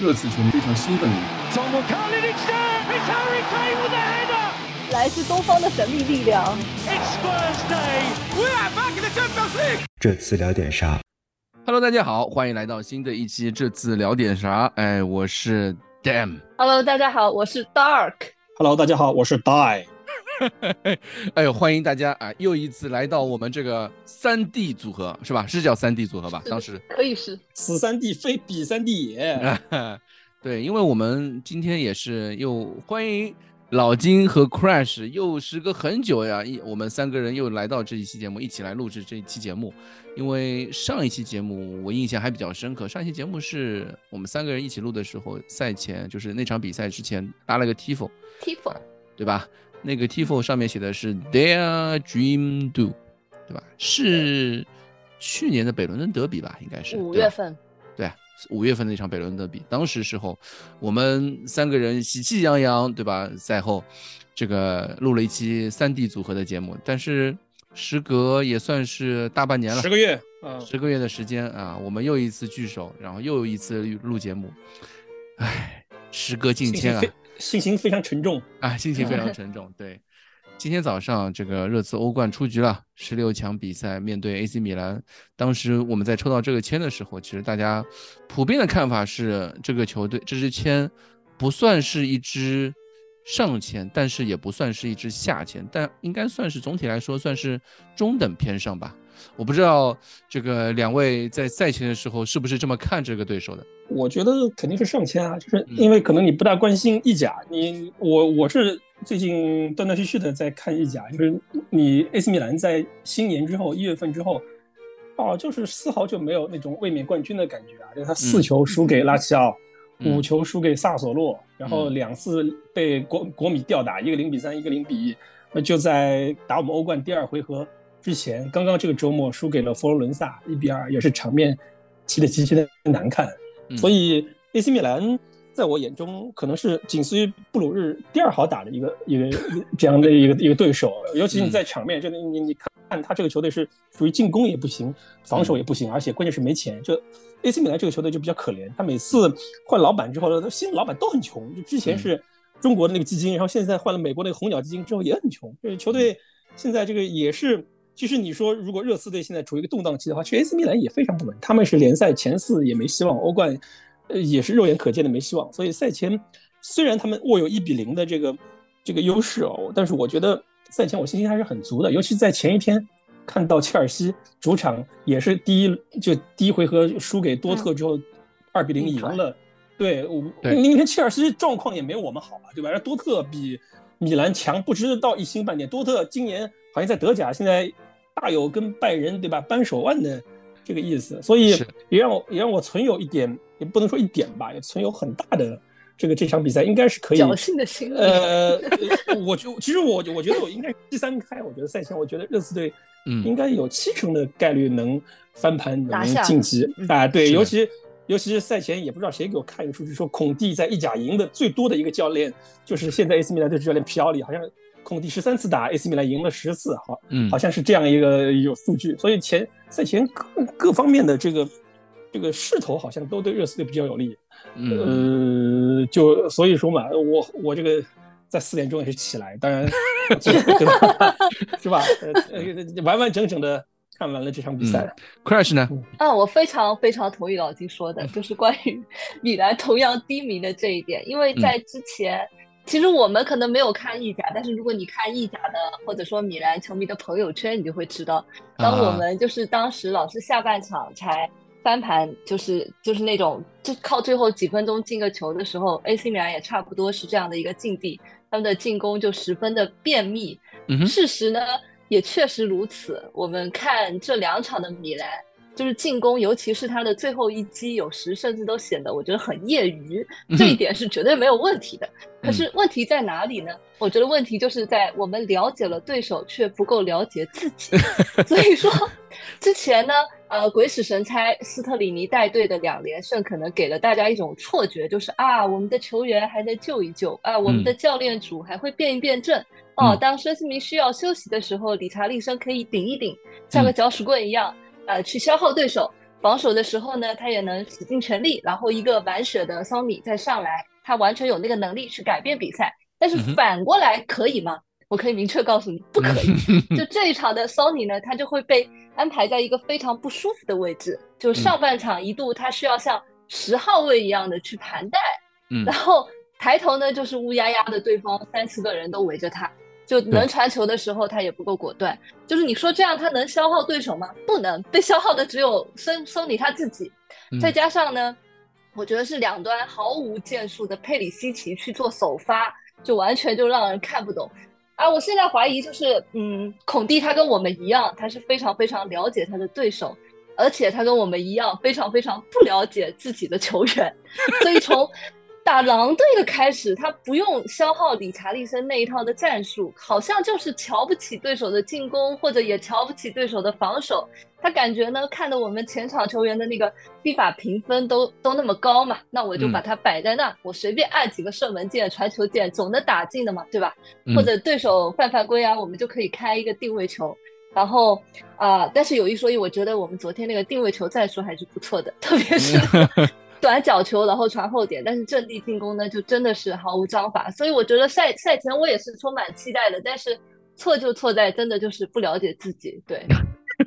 热刺球迷非常兴奋。来自东方的神秘力量。这次聊点啥？Hello，大家好，欢迎来到新的一期。这次聊点啥？哎，我是 Dam。Hello，大家好，我是 Dark。Hello，大家好，我是 Die。哎呦，欢迎大家啊！又一次来到我们这个三 D 组合，是吧？是叫三 D 组合吧？当时可以是此三 D 非彼三 D 也。对，因为我们今天也是又欢迎老金和 Crash，又时隔很久呀，一我们三个人又来到这一期节目，一起来录制这一期节目。因为上一期节目我印象还比较深刻，上一期节目是我们三个人一起录的时候，赛前就是那场比赛之前搭了个 Tifo，Tifo，对吧？那个 Tifo 上面写的是 Their Dream Do，对吧？是去年的北伦敦德比吧？应该是五月份。对，五月份的一场北伦敦德比，当时时候我们三个人喜气洋洋，对吧？赛后这个录了一期三 D 组合的节目，但是时隔也算是大半年了，十个月，十个月的时间啊，我们又一次聚首，然后又一次录节目，唉，时隔境迁啊。心情非常沉重啊，心情非常沉重。对，今天早上这个热刺欧冠出局了，十六强比赛面对 AC 米兰。当时我们在抽到这个签的时候，其实大家普遍的看法是，这个球队这支签不算是一支上签，但是也不算是一支下签，但应该算是总体来说算是中等偏上吧。我不知道这个两位在赛前的时候是不是这么看这个对手的？我觉得肯定是上千啊，就是因为可能你不大关心意甲，你我我是最近断断续续的在看意甲，就是你 AC 米兰在新年之后一月份之后，哦，就是丝毫就没有那种卫冕冠军的感觉啊，就是他四球输给拉齐奥，五球输给萨索洛，然后两次被国国米吊打，一个零比三，一个零比一，那就在打我们欧冠第二回合。之前刚刚这个周末输给了佛罗伦萨一比二，也是场面踢得极其的难看。所以 AC 米兰在我眼中可能是仅次于布鲁日第二好打的一个一个这样的一个一个对手。尤其你在场面，这个你你看他这个球队是属于进攻也不行，防守也不行，而且关键是没钱。就 AC 米兰这个球队就比较可怜，他每次换老板之后，新老板都很穷。就之前是中国的那个基金，然后现在换了美国那个红鸟基金之后也很穷。就是球队现在这个也是。其实你说，如果热刺队现在处于一个动荡期的话，其实 AC 米兰也非常不稳。他们是联赛前四也没希望，欧冠，呃，也是肉眼可见的没希望。所以赛前虽然他们握有一比零的这个这个优势哦，但是我觉得赛前我信心还是很足的。尤其在前一天看到切尔西主场也是第一就第一回合输给多特之后，二比零赢了。对，我你看切尔西状况也没有我们好啊，对吧？而多特比米兰强不知道一星半点。多特今年好像在德甲现在。大有跟拜仁对吧？扳手腕的这个意思，所以也让我也让我存有一点，也不能说一点吧，也存有很大的这个这场比赛应该是可以。侥幸的心理。呃，我就其实我我觉得我应该第三开，我觉得赛前我觉得热刺队应该有七成的概率能翻盘能晋级。啊。对，尤其尤其是赛前也不知道谁给我看一个数据，说孔蒂在意甲赢的最多的一个教练就是现在 AC 米兰队主教练皮奥里，好像。孔蒂十三次打 AC 米兰赢了十次，好，嗯，好像是这样一个有数据，所以前赛前各各方面的这个这个势头好像都对热刺队比较有利，呃，就所以说嘛，我我这个在四点钟也是起来，当然，对吧？是吧？呃，完完整整的看完了这场比赛。Crash 呢？啊，我非常非常同意老金说的，就是关于米兰同样低迷的这一点，因为在之前。其实我们可能没有看意甲，但是如果你看意甲的或者说米兰球迷的朋友圈，你就会知道，当我们就是当时老是下半场才翻盘，就是就是那种就靠最后几分钟进个球的时候，AC 米兰也差不多是这样的一个境地，他们的进攻就十分的便秘。嗯事实呢也确实如此，我们看这两场的米兰。就是进攻，尤其是他的最后一击，有时甚至都显得我觉得很业余，这一点是绝对没有问题的。可是问题在哪里呢？我觉得问题就是在我们了解了对手，却不够了解自己。所以说，之前呢，呃，鬼使神差，斯特里尼带队的两连胜，可能给了大家一种错觉，就是啊，我们的球员还能救一救，啊，我们的教练组还会变一变阵。哦，当孙兴民需要休息的时候，理查利森可以顶一顶，像个搅屎棍一样。呃，去消耗对手，防守的时候呢，他也能使尽全力，然后一个满血的桑尼再上来，他完全有那个能力去改变比赛。但是反过来可以吗？我可以明确告诉你，不可以。就这一场的桑尼呢，他就会被安排在一个非常不舒服的位置，就上半场一度他需要像十号位一样的去盘带，然后抬头呢就是乌压压的，对方三四个人都围着他。就能传球的时候，他也不够果断。就是你说这样，他能消耗对手吗？不能，被消耗的只有森松里他自己。再加上呢，我觉得是两端毫无建树的佩里西奇去做首发，就完全就让人看不懂。啊，我现在怀疑就是，嗯，孔蒂他跟我们一样，他是非常非常了解他的对手，而且他跟我们一样非常非常不了解自己的球员，所以从。打狼队的开始，他不用消耗理查利森那一套的战术，好像就是瞧不起对手的进攻，或者也瞧不起对手的防守。他感觉呢，看的我们前场球员的那个 FIFA 法评分都都那么高嘛，那我就把它摆在那，我随便按几个射门键、传球键，总能打进的嘛，对吧？或者对手犯犯规啊，我们就可以开一个定位球。然后啊，但是有一说一，我觉得我们昨天那个定位球战术还是不错的，特别是。短角球，然后传后点，但是阵地进攻呢，就真的是毫无章法。所以我觉得赛赛前我也是充满期待的，但是错就错在真的就是不了解自己，对，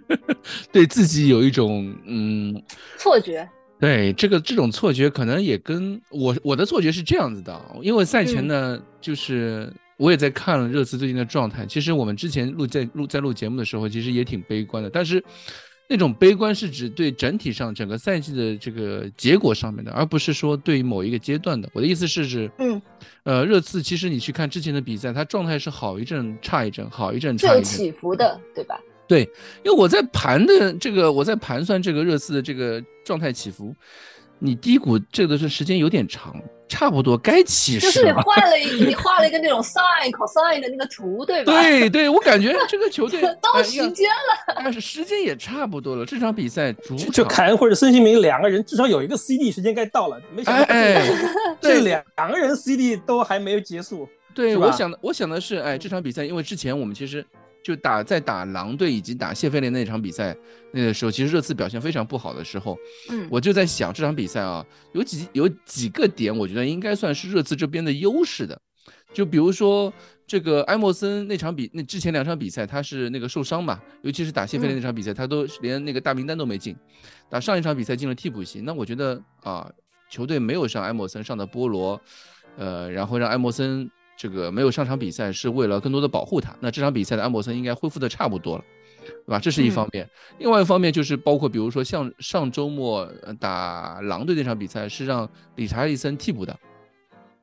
对自己有一种嗯错觉。对这个这种错觉，可能也跟我我的错觉是这样子的，因为赛前呢，就是我也在看了热刺最近的状态。其实我们之前录在录在录节目的时候，其实也挺悲观的，但是。那种悲观是指对整体上整个赛季的这个结果上面的，而不是说对于某一个阶段的。我的意思是指，嗯，呃，热刺其实你去看之前的比赛，他状态是好一阵差一阵，好一阵差一阵，有起伏的，对吧？对，因为我在盘的这个，我在盘算这个热刺的这个状态起伏。你低谷这个是时间有点长，差不多该起势了。就是你换了一，你 画了一个那种 sin cosine 的那个图，对吧？对对，我感觉这个球队 到时间了，但是时间也差不多了。这场比赛主就凯恩或者孙兴民两个人至少有一个 CD 时间该到了，没想到 这两两个人 CD 都还没有结束。对，我想的我想的是，哎，这场比赛因为之前我们其实。就打在打狼队以及打谢菲联那场比赛那个时候，其实热刺表现非常不好的时候，嗯，我就在想这场比赛啊，有几有几个点，我觉得应该算是热刺这边的优势的。就比如说这个埃莫森那场比那之前两场比赛他是那个受伤嘛，尤其是打谢菲联那场比赛，他都连那个大名单都没进。打上一场比赛进了替补席，那我觉得啊，球队没有上埃莫森上的波罗，呃，然后让埃莫森。这个没有上场比赛是为了更多的保护他。那这场比赛的安博森应该恢复的差不多了，对吧？这是一方面。另外一方面就是包括比如说像上周末打狼队那场比赛是让理查利森替补的，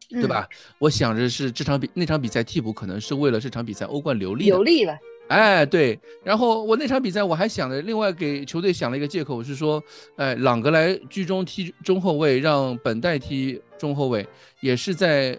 对吧？我想着是这场比那场比赛替补可能是为了这场比赛欧冠留力。留力了。哎，对。然后我那场比赛我还想着另外给球队想了一个借口是说，哎，朗格莱居中踢中后卫，让本代踢中后卫，也是在。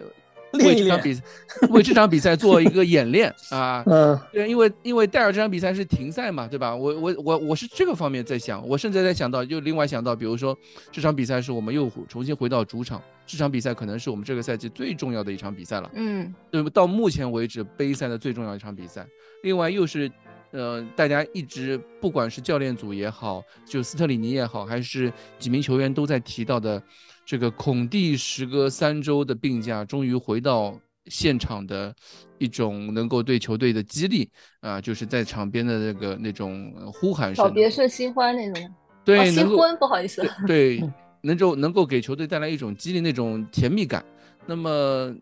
为这场比赛，为这场比赛做一个演练啊，嗯，对，因为因为戴尔这场比赛是停赛嘛，对吧？我我我我是这个方面在想，我甚至在想到，就另外想到，比如说这场比赛是我们又重新回到主场，这场比赛可能是我们这个赛季最重要的一场比赛了，嗯，对，到目前为止杯赛的最重要一场比赛。另外又是，呃，大家一直不管是教练组也好，就斯特里尼也好，还是几名球员都在提到的。这个孔蒂时隔三周的病假，终于回到现场的一种能够对球队的激励啊，就是在场边的那个那种呼喊声，告别式新欢那种，对，新婚不好意思，对，能够能够给球队带来一种激励那种甜蜜感。那么，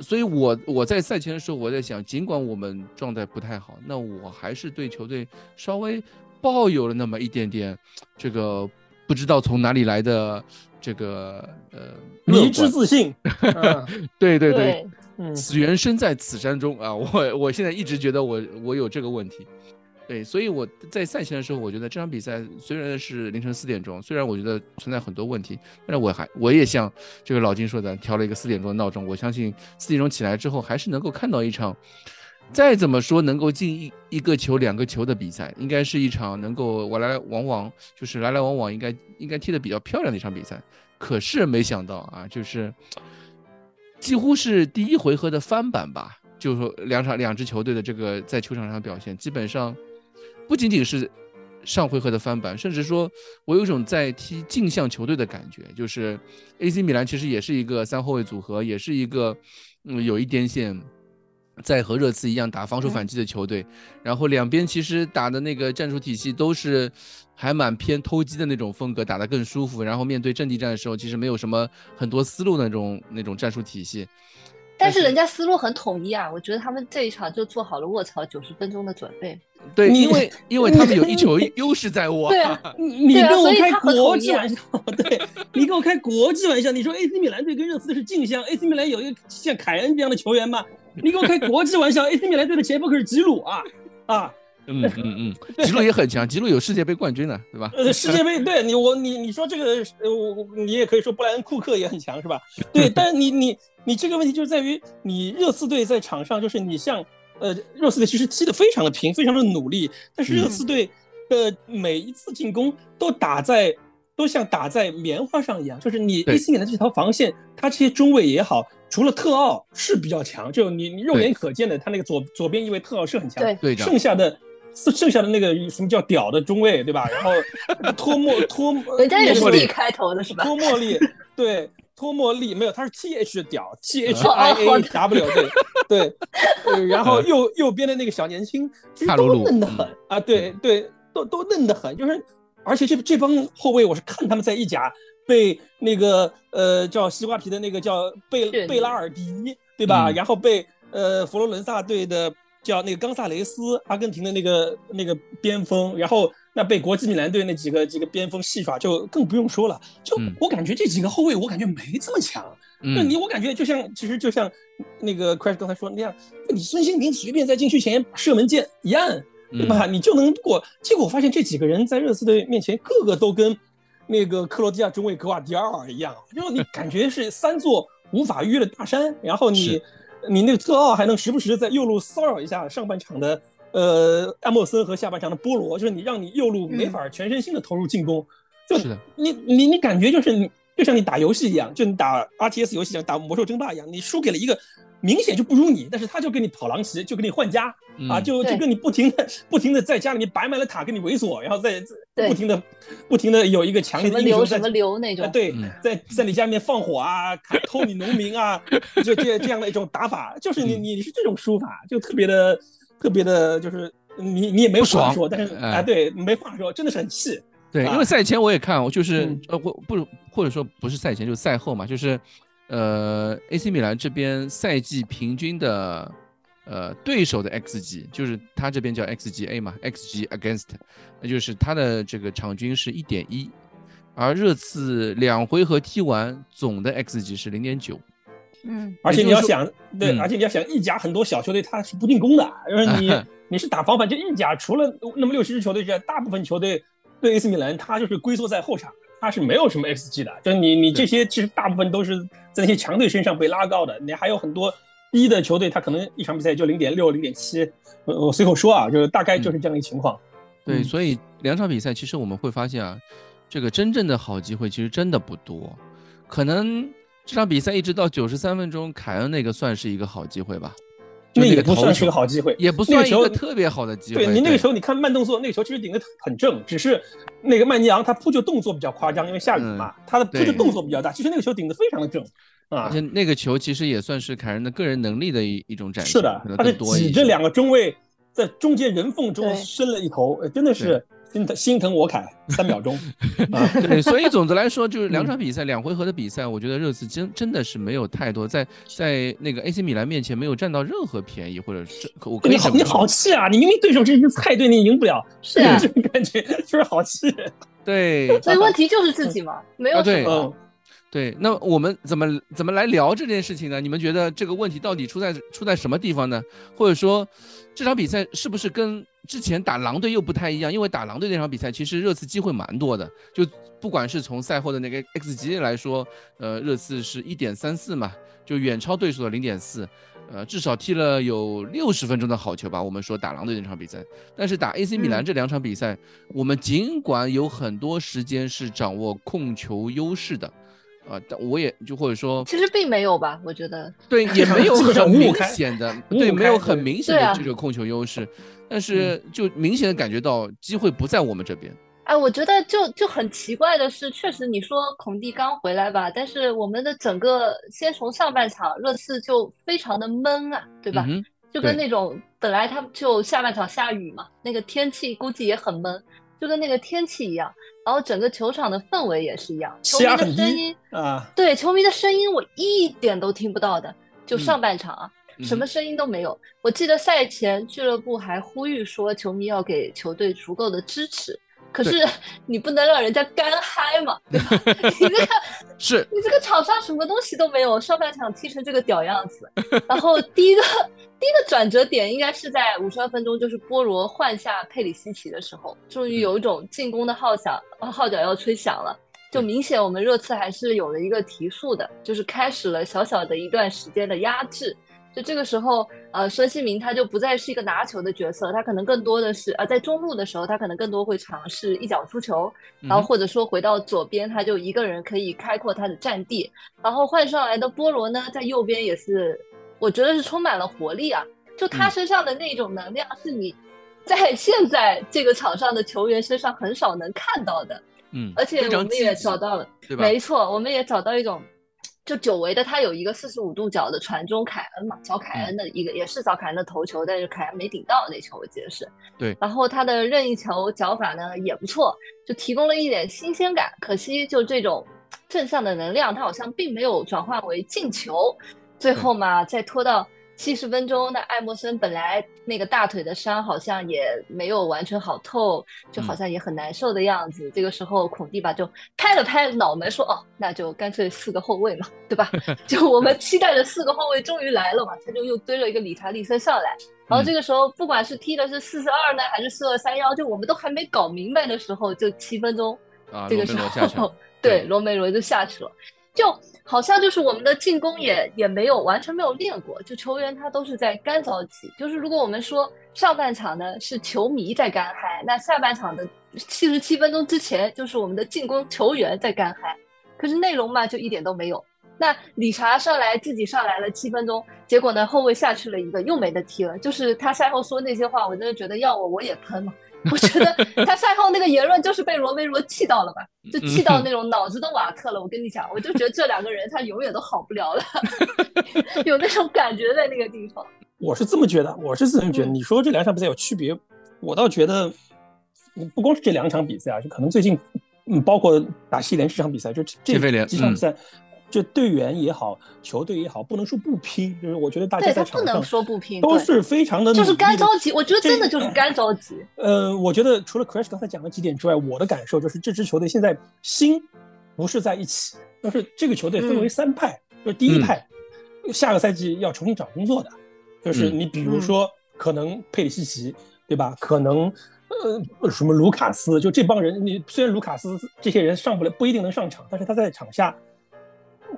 所以我我在赛前的时候，我在想，尽管我们状态不太好，那我还是对球队稍微抱有了那么一点点这个不知道从哪里来的。这个呃，迷之自信，对对对，此缘身在此山中啊！我我现在一直觉得我我有这个问题，对，所以我在赛前的时候，我觉得这场比赛虽然是凌晨四点钟，虽然我觉得存在很多问题，但是我还我也像这个老金说的，调了一个四点钟的闹钟，我相信四点钟起来之后，还是能够看到一场。再怎么说能够进一一个球、两个球的比赛，应该是一场能够我来来往往，就是来来往往，应该应该踢得比较漂亮的一场比赛。可是没想到啊，就是几乎是第一回合的翻版吧，就是说两场两支球队的这个在球场上表现，基本上不仅仅是上回合的翻版，甚至说我有一种在踢镜像球队的感觉，就是 AC 米兰其实也是一个三后卫组合，也是一个嗯有一点线。在和热刺一样打防守反击的球队，然后两边其实打的那个战术体系都是还蛮偏偷鸡的那种风格，打得更舒服。然后面对阵地战的时候，其实没有什么很多思路的那种那种战术体系。但是人家思路很统一啊，我觉得他们这一场就做好了卧槽九十分钟的准备。对，因为因为他们有一球优势在握。对啊，你跟我开国际玩笑，对你跟我开国际玩笑，你说 AC 米兰队跟热刺是镜像，AC 米兰有一个像凯恩这样的球员吗？你给我开国际玩笑，AC 米兰队的前锋可是吉鲁啊啊！嗯嗯嗯，吉鲁也很强，吉鲁有世界杯冠军呢，对吧？呃，世界杯对你我你你说这个呃我你也可以说布莱恩库克也很强是吧？对，但是你你你这个问题就是在于你热刺队在场上就是你像呃热刺队其实踢得非常的平，非常的努力，但是热刺队的每一次进攻都打在。都像打在棉花上一样，就是你 AC 米兰这条防线，他这些中卫也好，除了特奥是比较强，就你你肉眼可见的，他那个左左边一位特奥是很强，对，剩下的剩下的那个什么叫屌的中卫，对吧？然后 托莫托，人家也是 D 开头的是吧？托莫利，对，托莫利没有，他是 TH 的屌，T H I A W，对 对对，然后右右边的那个小年轻，其实都嫩得很啊，对对，都都嫩得很，就是。而且这这帮后卫，我是看他们在意甲被那个呃叫西瓜皮的那个叫贝贝拉尔迪，对吧？然后被呃佛罗伦萨队的叫那个冈萨雷斯，阿根廷的那个那个边锋，然后那被国际米兰队那几个几个边锋戏耍，就更不用说了。就我感觉这几个后卫，我感觉没这么强。那你我感觉就像其实就像那个 Crash 刚才说那样，你孙兴民随便在禁区前射门键一按。对吧？你就能过。结果我发现这几个人在热刺队面前，个个都跟那个克罗地亚中卫格瓦迪奥尔一样，就你感觉是三座无法逾越的大山。然后你，你那个特奥还能时不时在右路骚扰一下上半场的呃艾莫森和下半场的波罗，就是你让你右路没法全身心的投入进攻。就是，你你你感觉就是你就像你打游戏一样，就你打 R T S 游戏一样，打魔兽争霸一样，你输给了一个。明显就不如你，但是他就跟你跑狼骑，就跟你换家啊，就就跟你不停的 不停的在家里面摆满了塔，跟你猥琐，然后再不停的不停的有一个强烈的英雄在什么流那种，对，在在你家里面放火啊，偷你农民啊，就这这样的一种打法，就是你你是这种输法，就特别的特别的，就是你你也没话说，但是啊对，没话说，真的是很气。对，因为赛前我也看，我就是呃或不或者说不是赛前就是赛后嘛，就是。呃，AC 米兰这边赛季平均的，呃，对手的 xG 就是他这边叫 xGA 嘛，xG against，那就是他的这个场均是一点一，而热刺两回合踢完总的 xG 是零点九。嗯，而且你要想，对，而且你要想意甲很多小球队他是不进攻的，就是你 你是打防反，就意甲除了那么六七支球队之外，大部分球队对 AC 米兰他就是龟缩在后场。他是没有什么 xG 的，就是你你这些其实大部分都是在那些强队身上被拉高的，你还有很多低的球队，他可能一场比赛就零点六、零点七。我随口说啊，就是大概就是这样一个情况。对，所以两场比赛其实我们会发现啊，这个真正的好机会其实真的不多，可能这场比赛一直到九十三分钟，凯恩那个算是一个好机会吧。那也不算是个好机会，也不算一个特别好的机会。对你那个时候，你看慢动作，那个球其实顶的很正，只是那个曼尼昂他扑救动作比较夸张，因为下雨嘛，他的扑救动作比较大。其实那个球顶的非常的正啊，而且那个球其实也算是凯恩的个人能力的一一种展示。是的，他是挤着两个中卫在中间人缝中伸了一头，真的是。心疼心疼我凯三秒钟，对，所以总的来说就是两场比赛两回合的比赛，我觉得热刺真真的是没有太多在在那个 AC 米兰面前没有占到任何便宜，或者是我你好你好气啊！你明明对手是一支菜队，你赢不了，是啊，这 种感觉就是好气。对，所以问题就是自己嘛，没有什么。对，那我们怎么怎么来聊这件事情呢？你们觉得这个问题到底出在出在什么地方呢？或者说，这场比赛是不是跟之前打狼队又不太一样？因为打狼队那场比赛，其实热刺机会蛮多的，就不管是从赛后的那个 xG 来说，呃，热刺是一点三四嘛，就远超对手的零点四，呃，至少踢了有六十分钟的好球吧。我们说打狼队那场比赛，但是打 AC 米兰这两场比赛，我们尽管有很多时间是掌握控球优势的。啊，但我也就或者说，其实并没有吧，我觉得对，也没有很明显的，对，没有很明显的这个控球优势，但是就明显的感觉到机会不在我们这边。哎，我觉得就就很奇怪的是，确实你说孔蒂刚回来吧，但是我们的整个先从上半场热刺就非常的闷啊，对吧？就跟那种本来他就下半场下雨嘛，那个天气估计也很闷，就跟那个天气一样。然后整个球场的氛围也是一样，球迷的声音啊，对，球迷的声音我一点都听不到的。就上半场啊，什么声音都没有。我记得赛前俱乐部还呼吁说，球迷要给球队足够的支持。可是你不能让人家干嗨嘛，对吧？你这个 是你这个场上什么东西都没有，上半场踢成这个屌样子。然后第一个第一个转折点应该是在五十二分钟，就是波罗换下佩里西奇的时候，终于有一种进攻的号响号角要吹响了，就明显我们热刺还是有了一个提速的，就是开始了小小的一段时间的压制。就这个时候，呃，孙兴民他就不再是一个拿球的角色，他可能更多的是，呃，在中路的时候，他可能更多会尝试一脚出球，然后或者说回到左边，他就一个人可以开阔他的战地。然后换上来的波罗呢，在右边也是，我觉得是充满了活力啊，就他身上的那种能量，是你在 现在这个场上的球员身上很少能看到的。嗯，而且我们也找到了，没错，我们也找到一种。就久违的，他有一个四十五度角的传中，凯恩嘛，小凯恩的一个，也是小凯恩的头球，但是凯恩没顶到那球，我记得是。对。然后他的任意球脚法呢也不错，就提供了一点新鲜感。可惜就这种正向的能量，他好像并没有转换为进球。最后嘛，再拖到。七十分钟，那艾默森本来那个大腿的伤好像也没有完全好透，就好像也很难受的样子。这个时候，孔蒂吧就拍了拍脑门说：“哦，那就干脆四个后卫嘛，对吧？就我们期待的四个后卫终于来了嘛。”他就又堆了一个理查利森上来。然后这个时候，不管是踢的是四四二呢，还是四二三幺，就我们都还没搞明白的时候，就七分钟，这个时候，对，罗梅罗就下去了。就好像就是我们的进攻也也没有完全没有练过，就球员他都是在干着急。就是如果我们说上半场呢是球迷在干嗨，那下半场的七十七分钟之前就是我们的进攻球员在干嗨。可是内容嘛就一点都没有。那理查上来自己上来了七分钟，结果呢后卫下去了一个又没得踢了。就是他赛后说那些话，我真的觉得要我我也喷了。我觉得他赛后那个言论就是被罗梅罗气到了吧，就气到那种脑子都瓦特了。我跟你讲，我就觉得这两个人他永远都好不了了，有那种感觉在那个地方。我是这么觉得，我是这么觉得。你说这两场比赛有区别，我倒觉得不光是这两场比赛啊，就可能最近，嗯，包括打西联这场比赛，就这几场比赛。就队员也好，球队也好，不能说不拼，就是我觉得大家在场上不能说不拼，都是非常的，就是干着急。我觉得真的就是干着急。呃，我觉得除了 Crash 刚才讲了几点之外，我的感受就是这支球队现在心不是在一起，就是这个球队分为三派，就是第一派下个赛季要重新找工作的，就是你比如说可能佩里西奇，对吧？可能呃什么卢卡斯，就这帮人，你虽然卢卡斯这些人上不了，不一定能上场，但是他在场下。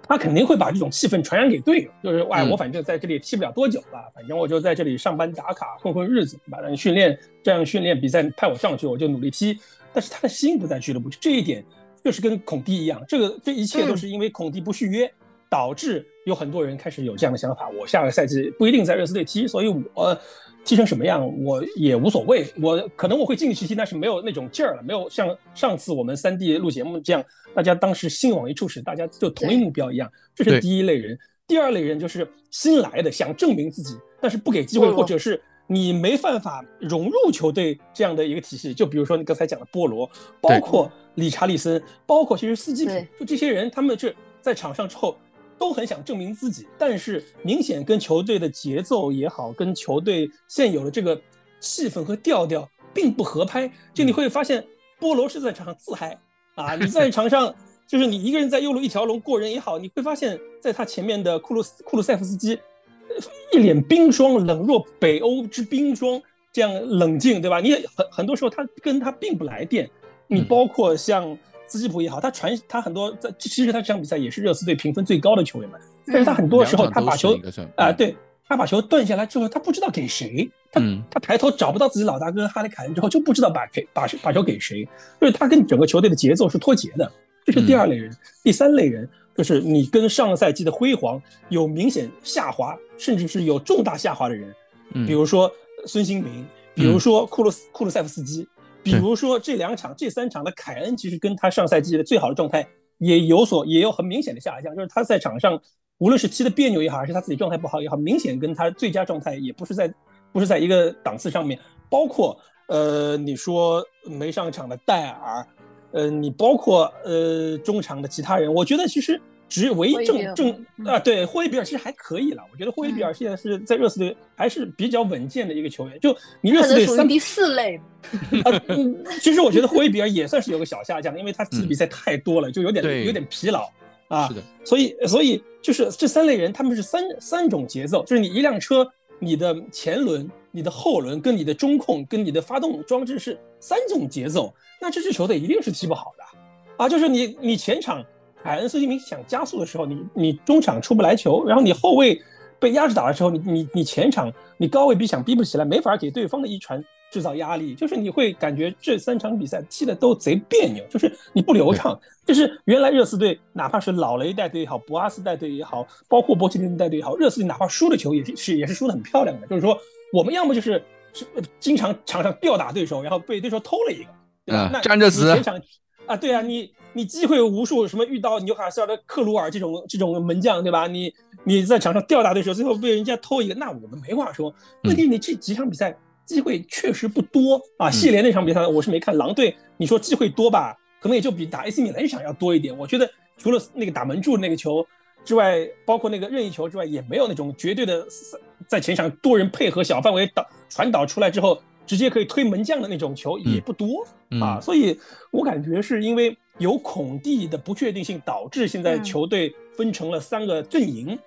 他肯定会把这种气氛传染给队友，就是哎，我反正在这里踢不了多久了，反正我就在这里上班打卡混混日子，反正训练这样训练比赛派我上去，我就努力踢。但是他的心不在俱乐部，这一点就是跟孔蒂一样，这个这一切都是因为孔蒂不续约，导致有很多人开始有这样的想法：我下个赛季不一定在热刺队踢，所以我。踢成什么样我也无所谓，我可能我会尽力去踢，但是没有那种劲儿了，没有像上次我们三 D 录节目这样，大家当时心往一处使，大家就同一目标一样。这是第一类人。第二类人就是新来的，想证明自己，但是不给机会，或者是你没办法融入球队这样的一个体系。就比如说你刚才讲的波罗，包括理查利森，包括其实斯基普，就这些人，他们是在场上之后。都很想证明自己，但是明显跟球队的节奏也好，跟球队现有的这个气氛和调调并不合拍。就你会发现，波罗是在场上自嗨啊，你在场上 就是你一个人在右路一条龙过人也好，你会发现在他前面的库鲁斯库鲁塞夫斯基，一脸冰霜，冷若北欧之冰霜，这样冷静，对吧？你很很多时候他跟他并不来电。你包括像。斯基普也好，他传他很多在，其实他这场比赛也是热刺队评分最高的球员嘛。但是他很多时候他把球啊，对他把球断下来之后，他不知道给谁，他他抬头找不到自己老大哥哈里凯恩之后，就不知道把给把把球给谁，就是他跟整个球队的节奏是脱节的。这是第二类人，第三类人就是你跟上个赛季的辉煌有明显下滑，甚至是有重大下滑的人，比如说孙兴民，比如说库鲁斯库鲁塞夫斯基，比如说这两场这三场的凯恩，其实跟他上赛季的最好的状态也有所也有很明显的下降，就是他在场上无论是踢的别扭也好，还是他自己状态不好也好，明显跟他最佳状态也不是在不是在一个档次上面，包括呃你说没上场的戴尔。呃，你包括呃中场的其他人，我觉得其实只唯一正正啊，对霍伊比尔其实还可以了。我觉得霍伊比尔现在是在热刺队还是比较稳健的一个球员。就你热刺队三第四类 啊，其实我觉得霍伊比尔也算是有个小下降，因为他踢的比赛太多了，就有点有点疲劳啊。是的，所以所以就是这三类人，他们是三三种节奏，就是你一辆车，你的前轮。你的后轮跟你的中控跟你的发动装置是三种节奏，那这支球队一定是踢不好的，啊，就是你你前场凯恩斯基明想加速的时候，你你中场出不来球，然后你后卫被压制打的时候，你你你前场你高位逼抢逼不起来，没法给对方的一传制造压力，就是你会感觉这三场比赛踢的都贼别扭，就是你不流畅，就是原来热刺队哪怕是老雷带队也好，博阿斯带队也好，包括波切蒂诺带队也好，热刺队哪怕输了球也是是也是输的很漂亮的，就是说。我们要么就是是经常场上吊打对手，然后被对手偷了一个，对吧？那站着死啊！对啊，你你机会无数，什么遇到纽卡斯尔的克鲁尔这种这种门将，对吧？你你在场上吊打对手，最后被人家偷一个，那我们没话说。问题你这几场比赛机会确实不多啊。谢联那场比赛我是没看，狼队你说机会多吧？可能也就比打 AC 米兰场要多一点。我觉得除了那个打门柱那个球。之外，包括那个任意球之外，也没有那种绝对的在前场多人配合小范围导传导出来之后，直接可以推门将的那种球也不多啊。所以我感觉是因为有孔蒂的不确定性，导致现在球队分成了三个阵营，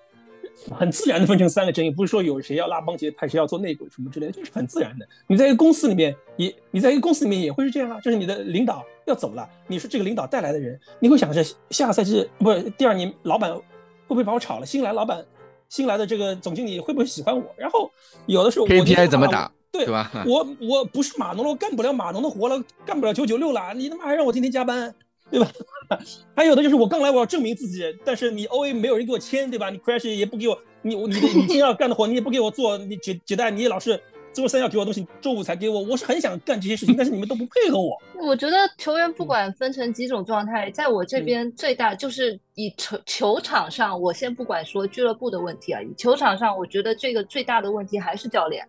很自然的分成三个阵营，不是说有谁要拉帮结派，谁要做内鬼什么之类的，就是很自然的。你在一个公司里面，也你在一个公司里面也会是这样啊，就是你的领导要走了，你是这个领导带来的人，你会想着下个赛季不是第二年老板。会不会把我炒了？新来老板，新来的这个总经理会不会喜欢我？然后有的时候 KPI 怎么打？对吧？我我不是码农了，我干不了码农的活了，干不了九九六了，你他妈还让我天天加班，对吧？还有的就是我刚来，我要证明自己，但是你 OA 没有人给我签，对吧？你 Crash 也不给我，你你 你今天要干的活你也不给我做，你接接待你也老是。周三要给我东西，周五才给我。我是很想干这些事情，但是你们都不配合我。我觉得球员不管分成几种状态，在我这边最大就是以球球场上，我先不管说俱乐部的问题而已。球场上，我觉得这个最大的问题还是教练。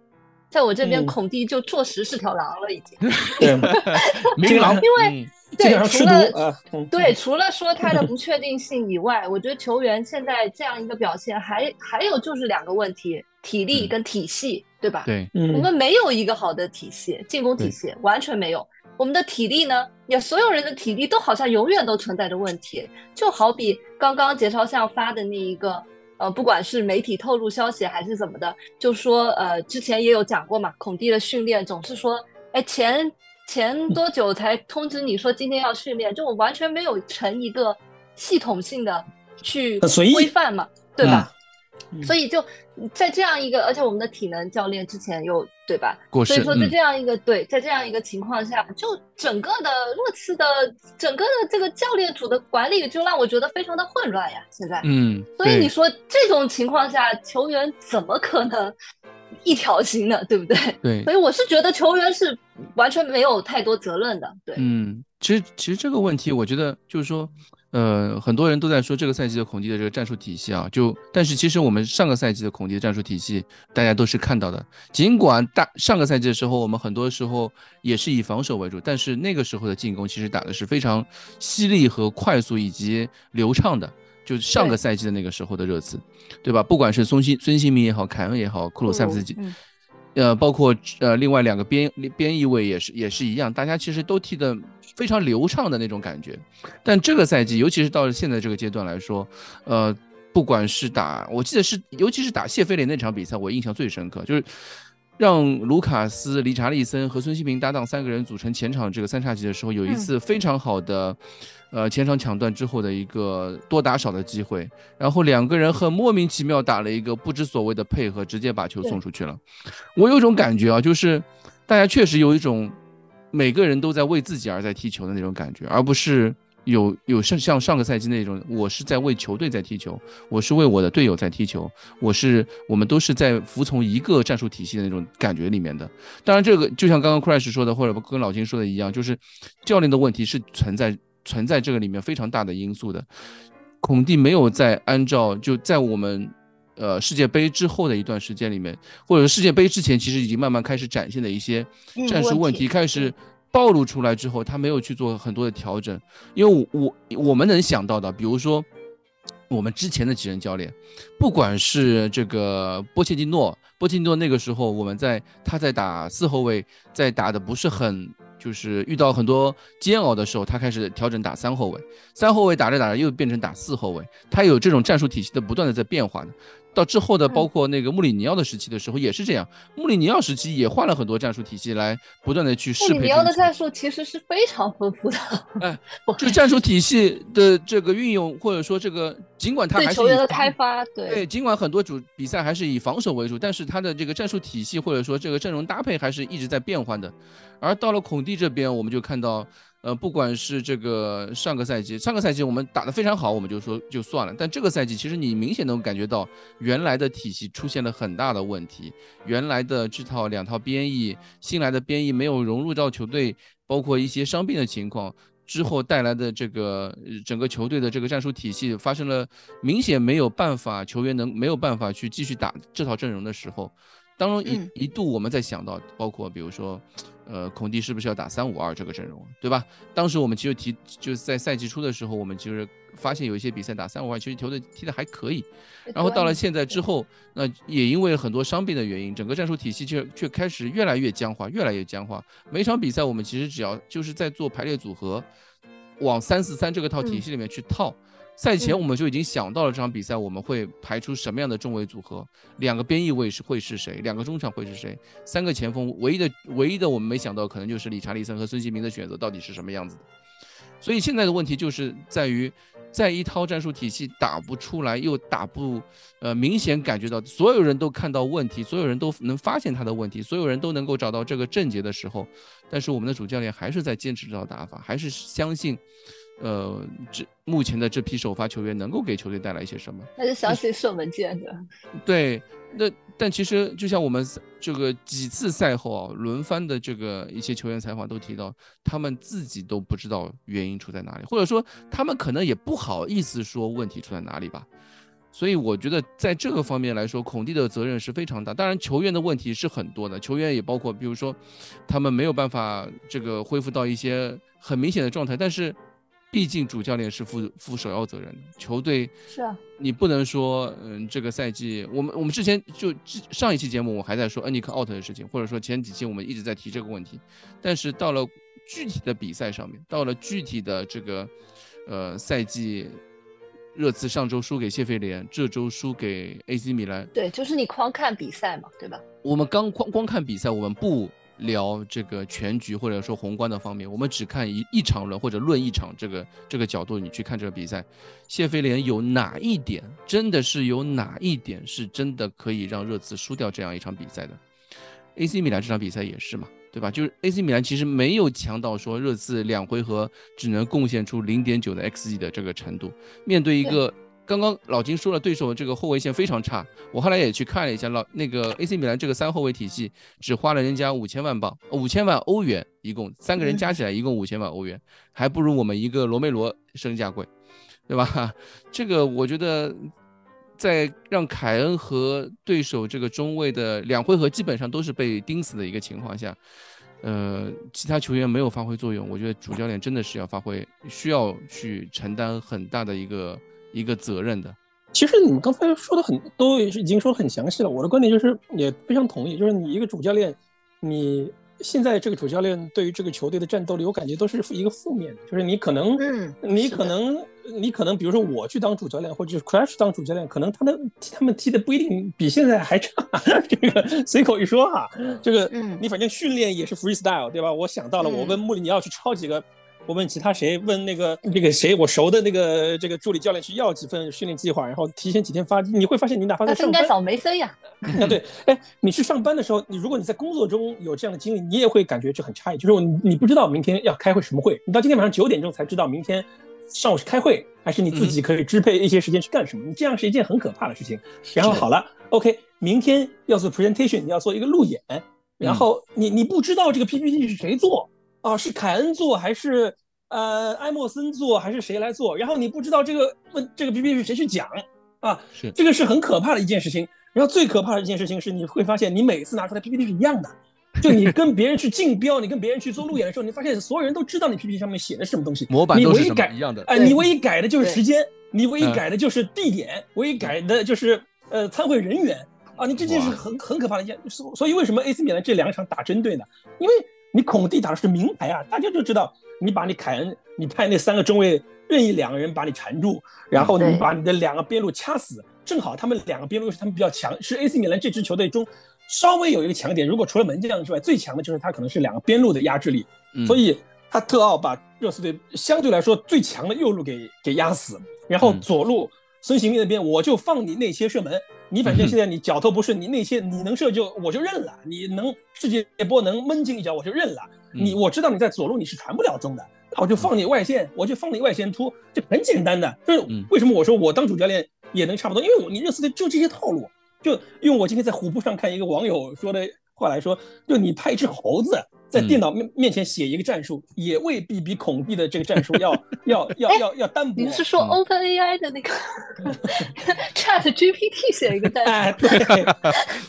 在我这边，孔蒂就坐实是条狼了，已经。对，明狼。因为对，除了对，除了说他的不确定性以外，我觉得球员现在这样一个表现，还还有就是两个问题：体力跟体系。对吧？对，我们没有一个好的体系，进攻体系完全没有。我们的体力呢，也所有人的体力都好像永远都存在着问题。就好比刚刚杰超向发的那一个，呃，不管是媒体透露消息还是怎么的，就说呃，之前也有讲过嘛，孔蒂的训练总是说，哎，前前多久才通知你说今天要训练，就我完全没有成一个系统性的去规范嘛，对吧？所以就在这样一个，而且我们的体能教练之前又对吧？所以说在这样一个对，在这样一个情况下，就整个的热刺的整个的这个教练组的管理，就让我觉得非常的混乱呀。现在，嗯，所以你说这种情况下，球员怎么可能一条心的？对不对？对。所以我是觉得球员是完全没有太多责任的。对，嗯，其实其实这个问题，我觉得就是说。呃，很多人都在说这个赛季的孔蒂的这个战术体系啊，就但是其实我们上个赛季的孔蒂的战术体系，大家都是看到的。尽管大上个赛季的时候，我们很多时候也是以防守为主，但是那个时候的进攻其实打的是非常犀利和快速以及流畅的。就上个赛季的那个时候的热刺，对吧？不管是孙兴孙兴民也好，凯恩也好，库鲁塞夫斯基，呃，包括呃另外两个边边翼位也是也是一样，大家其实都踢得。非常流畅的那种感觉，但这个赛季，尤其是到了现在这个阶段来说，呃，不管是打，我记得是，尤其是打谢菲联那场比赛，我印象最深刻，就是让卢卡斯、理查利森和孙兴民搭档三个人组成前场这个三叉戟的时候，有一次非常好的，呃，前场抢断之后的一个多打少的机会，然后两个人很莫名其妙打了一个不知所谓的配合，直接把球送出去了。我有种感觉啊，就是大家确实有一种。每个人都在为自己而在踢球的那种感觉，而不是有有像像上个赛季那种，我是在为球队在踢球，我是为我的队友在踢球，我是我们都是在服从一个战术体系的那种感觉里面的。当然，这个就像刚刚 Crash 说的，或者跟老金说的一样，就是教练的问题是存在存在这个里面非常大的因素的。孔蒂没有在按照就在我们呃世界杯之后的一段时间里面，或者世界杯之前，其实已经慢慢开始展现的一些战术问题开始。暴露出来之后，他没有去做很多的调整，因为我我我们能想到的，比如说我们之前的几任教练，不管是这个波切蒂诺，波切蒂诺那个时候我们在他在打四后卫，在打的不是很就是遇到很多煎熬的时候，他开始调整打三后卫，三后卫打着打着又变成打四后卫，他有这种战术体系的不断的在变化的。到之后的，包括那个穆里尼奥的时期的时候，也是这样。穆里尼奥时期也换了很多战术体系来不断的去适配。穆里尼奥的战术其实是非常丰富的。哎，就战术体系的这个运用，或者说这个，尽管他还是球员的开发，对对，尽管很多主比赛还是以防守为主，但是他的这个战术体系或者说这个阵容搭配还是一直在变换的。而到了孔蒂这边，我们就看到。呃，不管是这个上个赛季，上个赛季我们打得非常好，我们就说就算了。但这个赛季，其实你明显能感觉到原来的体系出现了很大的问题，原来的这套两套编译，新来的编译没有融入到球队，包括一些伤病的情况之后带来的这个整个球队的这个战术体系发生了明显没有办法，球员能没有办法去继续打这套阵容的时候。当中一一度我们在想到，包括比如说，呃，孔蒂是不是要打三五二这个阵容，对吧？当时我们其实提就是在赛季初的时候，我们其实发现有一些比赛打三五二，其实球队踢的还可以。然后到了现在之后，那也因为很多伤病的原因，整个战术体系却却开始越来越僵化，越来越僵化。每场比赛我们其实只要就是在做排列组合，往三四三这个套体系里面去套。赛前我们就已经想到了这场比赛我们会排出什么样的中卫组合，两个边翼位是会是谁，两个中场会是谁，三个前锋，唯一的唯一的我们没想到可能就是理查利森和孙兴民的选择到底是什么样子的。所以现在的问题就是在于，在一套战术体系打不出来，又打不，呃，明显感觉到所有人都看到问题，所有人都能发现他的问题，所有人都能够找到这个症结的时候，但是我们的主教练还是在坚持这套打法，还是相信。呃，这目前的这批首发球员能够给球队带来一些什么？那是相信射门箭的。对，那但其实就像我们这个几次赛后啊，轮番的这个一些球员采访都提到，他们自己都不知道原因出在哪里，或者说他们可能也不好意思说问题出在哪里吧。所以我觉得在这个方面来说，孔蒂的责任是非常大。当然，球员的问题是很多的，球员也包括，比如说他们没有办法这个恢复到一些很明显的状态，但是。毕竟主教练是负负首要责任的，球队是啊，你不能说，嗯，这个赛季我们我们之前就上一期节目我还在说恩尼克 out 的事情，或者说前几期我们一直在提这个问题，但是到了具体的比赛上面，到了具体的这个，呃，赛季，热刺上周输给谢菲联，这周输给 AC 米兰，对，就是你光看比赛嘛，对吧？我们刚光光看比赛，我们不。聊这个全局或者说宏观的方面，我们只看一一场论或者论一场这个这个角度，你去看这个比赛，谢菲联有哪一点真的是有哪一点是真的可以让热刺输掉这样一场比赛的？AC 米兰这场比赛也是嘛，对吧？就是 AC 米兰其实没有强到说热刺两回合只能贡献出零点九的 xg 的这个程度，面对一个。刚刚老金说了，对手这个后卫线非常差。我后来也去看了一下，老那个 AC 米兰这个三后卫体系只花了人家五千万镑，五千万欧元，一共三个人加起来一共五千万欧元，还不如我们一个罗梅罗身价贵，对吧？这个我觉得，在让凯恩和对手这个中卫的两回合基本上都是被盯死的一个情况下，呃，其他球员没有发挥作用，我觉得主教练真的是要发挥，需要去承担很大的一个。一个责任的，其实你们刚才说的很都已经说的很详细了。我的观点就是也非常同意，就是你一个主教练，你现在这个主教练对于这个球队的战斗力，我感觉都是一个负面的。就是你可能，嗯，你可能，你可能，比如说我去当主教练，或者是 Crash 当主教练，可能他们他们踢的不一定比现在还差。这个随口一说哈，这个，嗯，你反正训练也是 freestyle，对吧？我想到了，我问穆里尼奥去抄几个。我问其他谁？问那个那个谁？我熟的那个这个助理教练去要几份训练计划，然后提前几天发。你会发现，你哪怕在上班，应该找梅森呀。啊，对，哎，你去上班的时候，你如果你在工作中有这样的经历，你也会感觉这很诧异。就是你你不知道明天要开会什么会，你到今天晚上九点钟才知道明天上午是开会，还是你自己可以支配一些时间去干什么？你这样是一件很可怕的事情。然后好了，OK，明天要做 presentation，你要做一个路演，然后你你不知道这个 PPT 是谁做啊？是凯恩做还是呃艾默森做还是谁来做？然后你不知道这个问这个 PPT 是谁去讲啊？是这个是很可怕的一件事情。然后最可怕的一件事情是，你会发现你每次拿出来 PPT 是一样的。就你跟别人去竞标，你跟别人去做路演的时候，你发现所有人都知道你 PPT 上面写的是什么东西，模板你都是什么唯一改一样的。哎，你唯一改的就是时间，你唯一嗯改的就是地点，唯一改的就是呃参会人员啊，你这件事很很可怕的一件。所所以为什么 AC 米兰这两场打针对呢？因为你孔蒂打的是名牌啊，大家就知道你把你凯恩，你派那三个中卫任意两个人把你缠住，然后你把你的两个边路掐死，正好他们两个边路是他们比较强，是 AC 米兰这支球队中稍微有一个强点，如果除了门将之外，最强的就是他可能是两个边路的压制力，嗯。所以他特奥把热刺队相对来说最强的右路给给压死，然后嗯。左路孙兴慜那边我就放你内切射门，你反正现在你脚头不顺，你内切你能射就我就认了，你能世界波能闷进一脚我就认了，你嗯我知道你在左路你是传不了中的，那我就放你外线，我就放你外线突，这很简单的。就是嗯。为什么我说我当主教练也能差不多，因为我你热刺队就这些套路，就用我今天在虎扑上看一个网友说的话来说，就你派一只猴子在电脑面面前写一个战术，也未必比孔蒂的这个战术要 要要要要单薄你。是说嗯 Open AI 的那个 Chat GPT 写一个战哎，术？对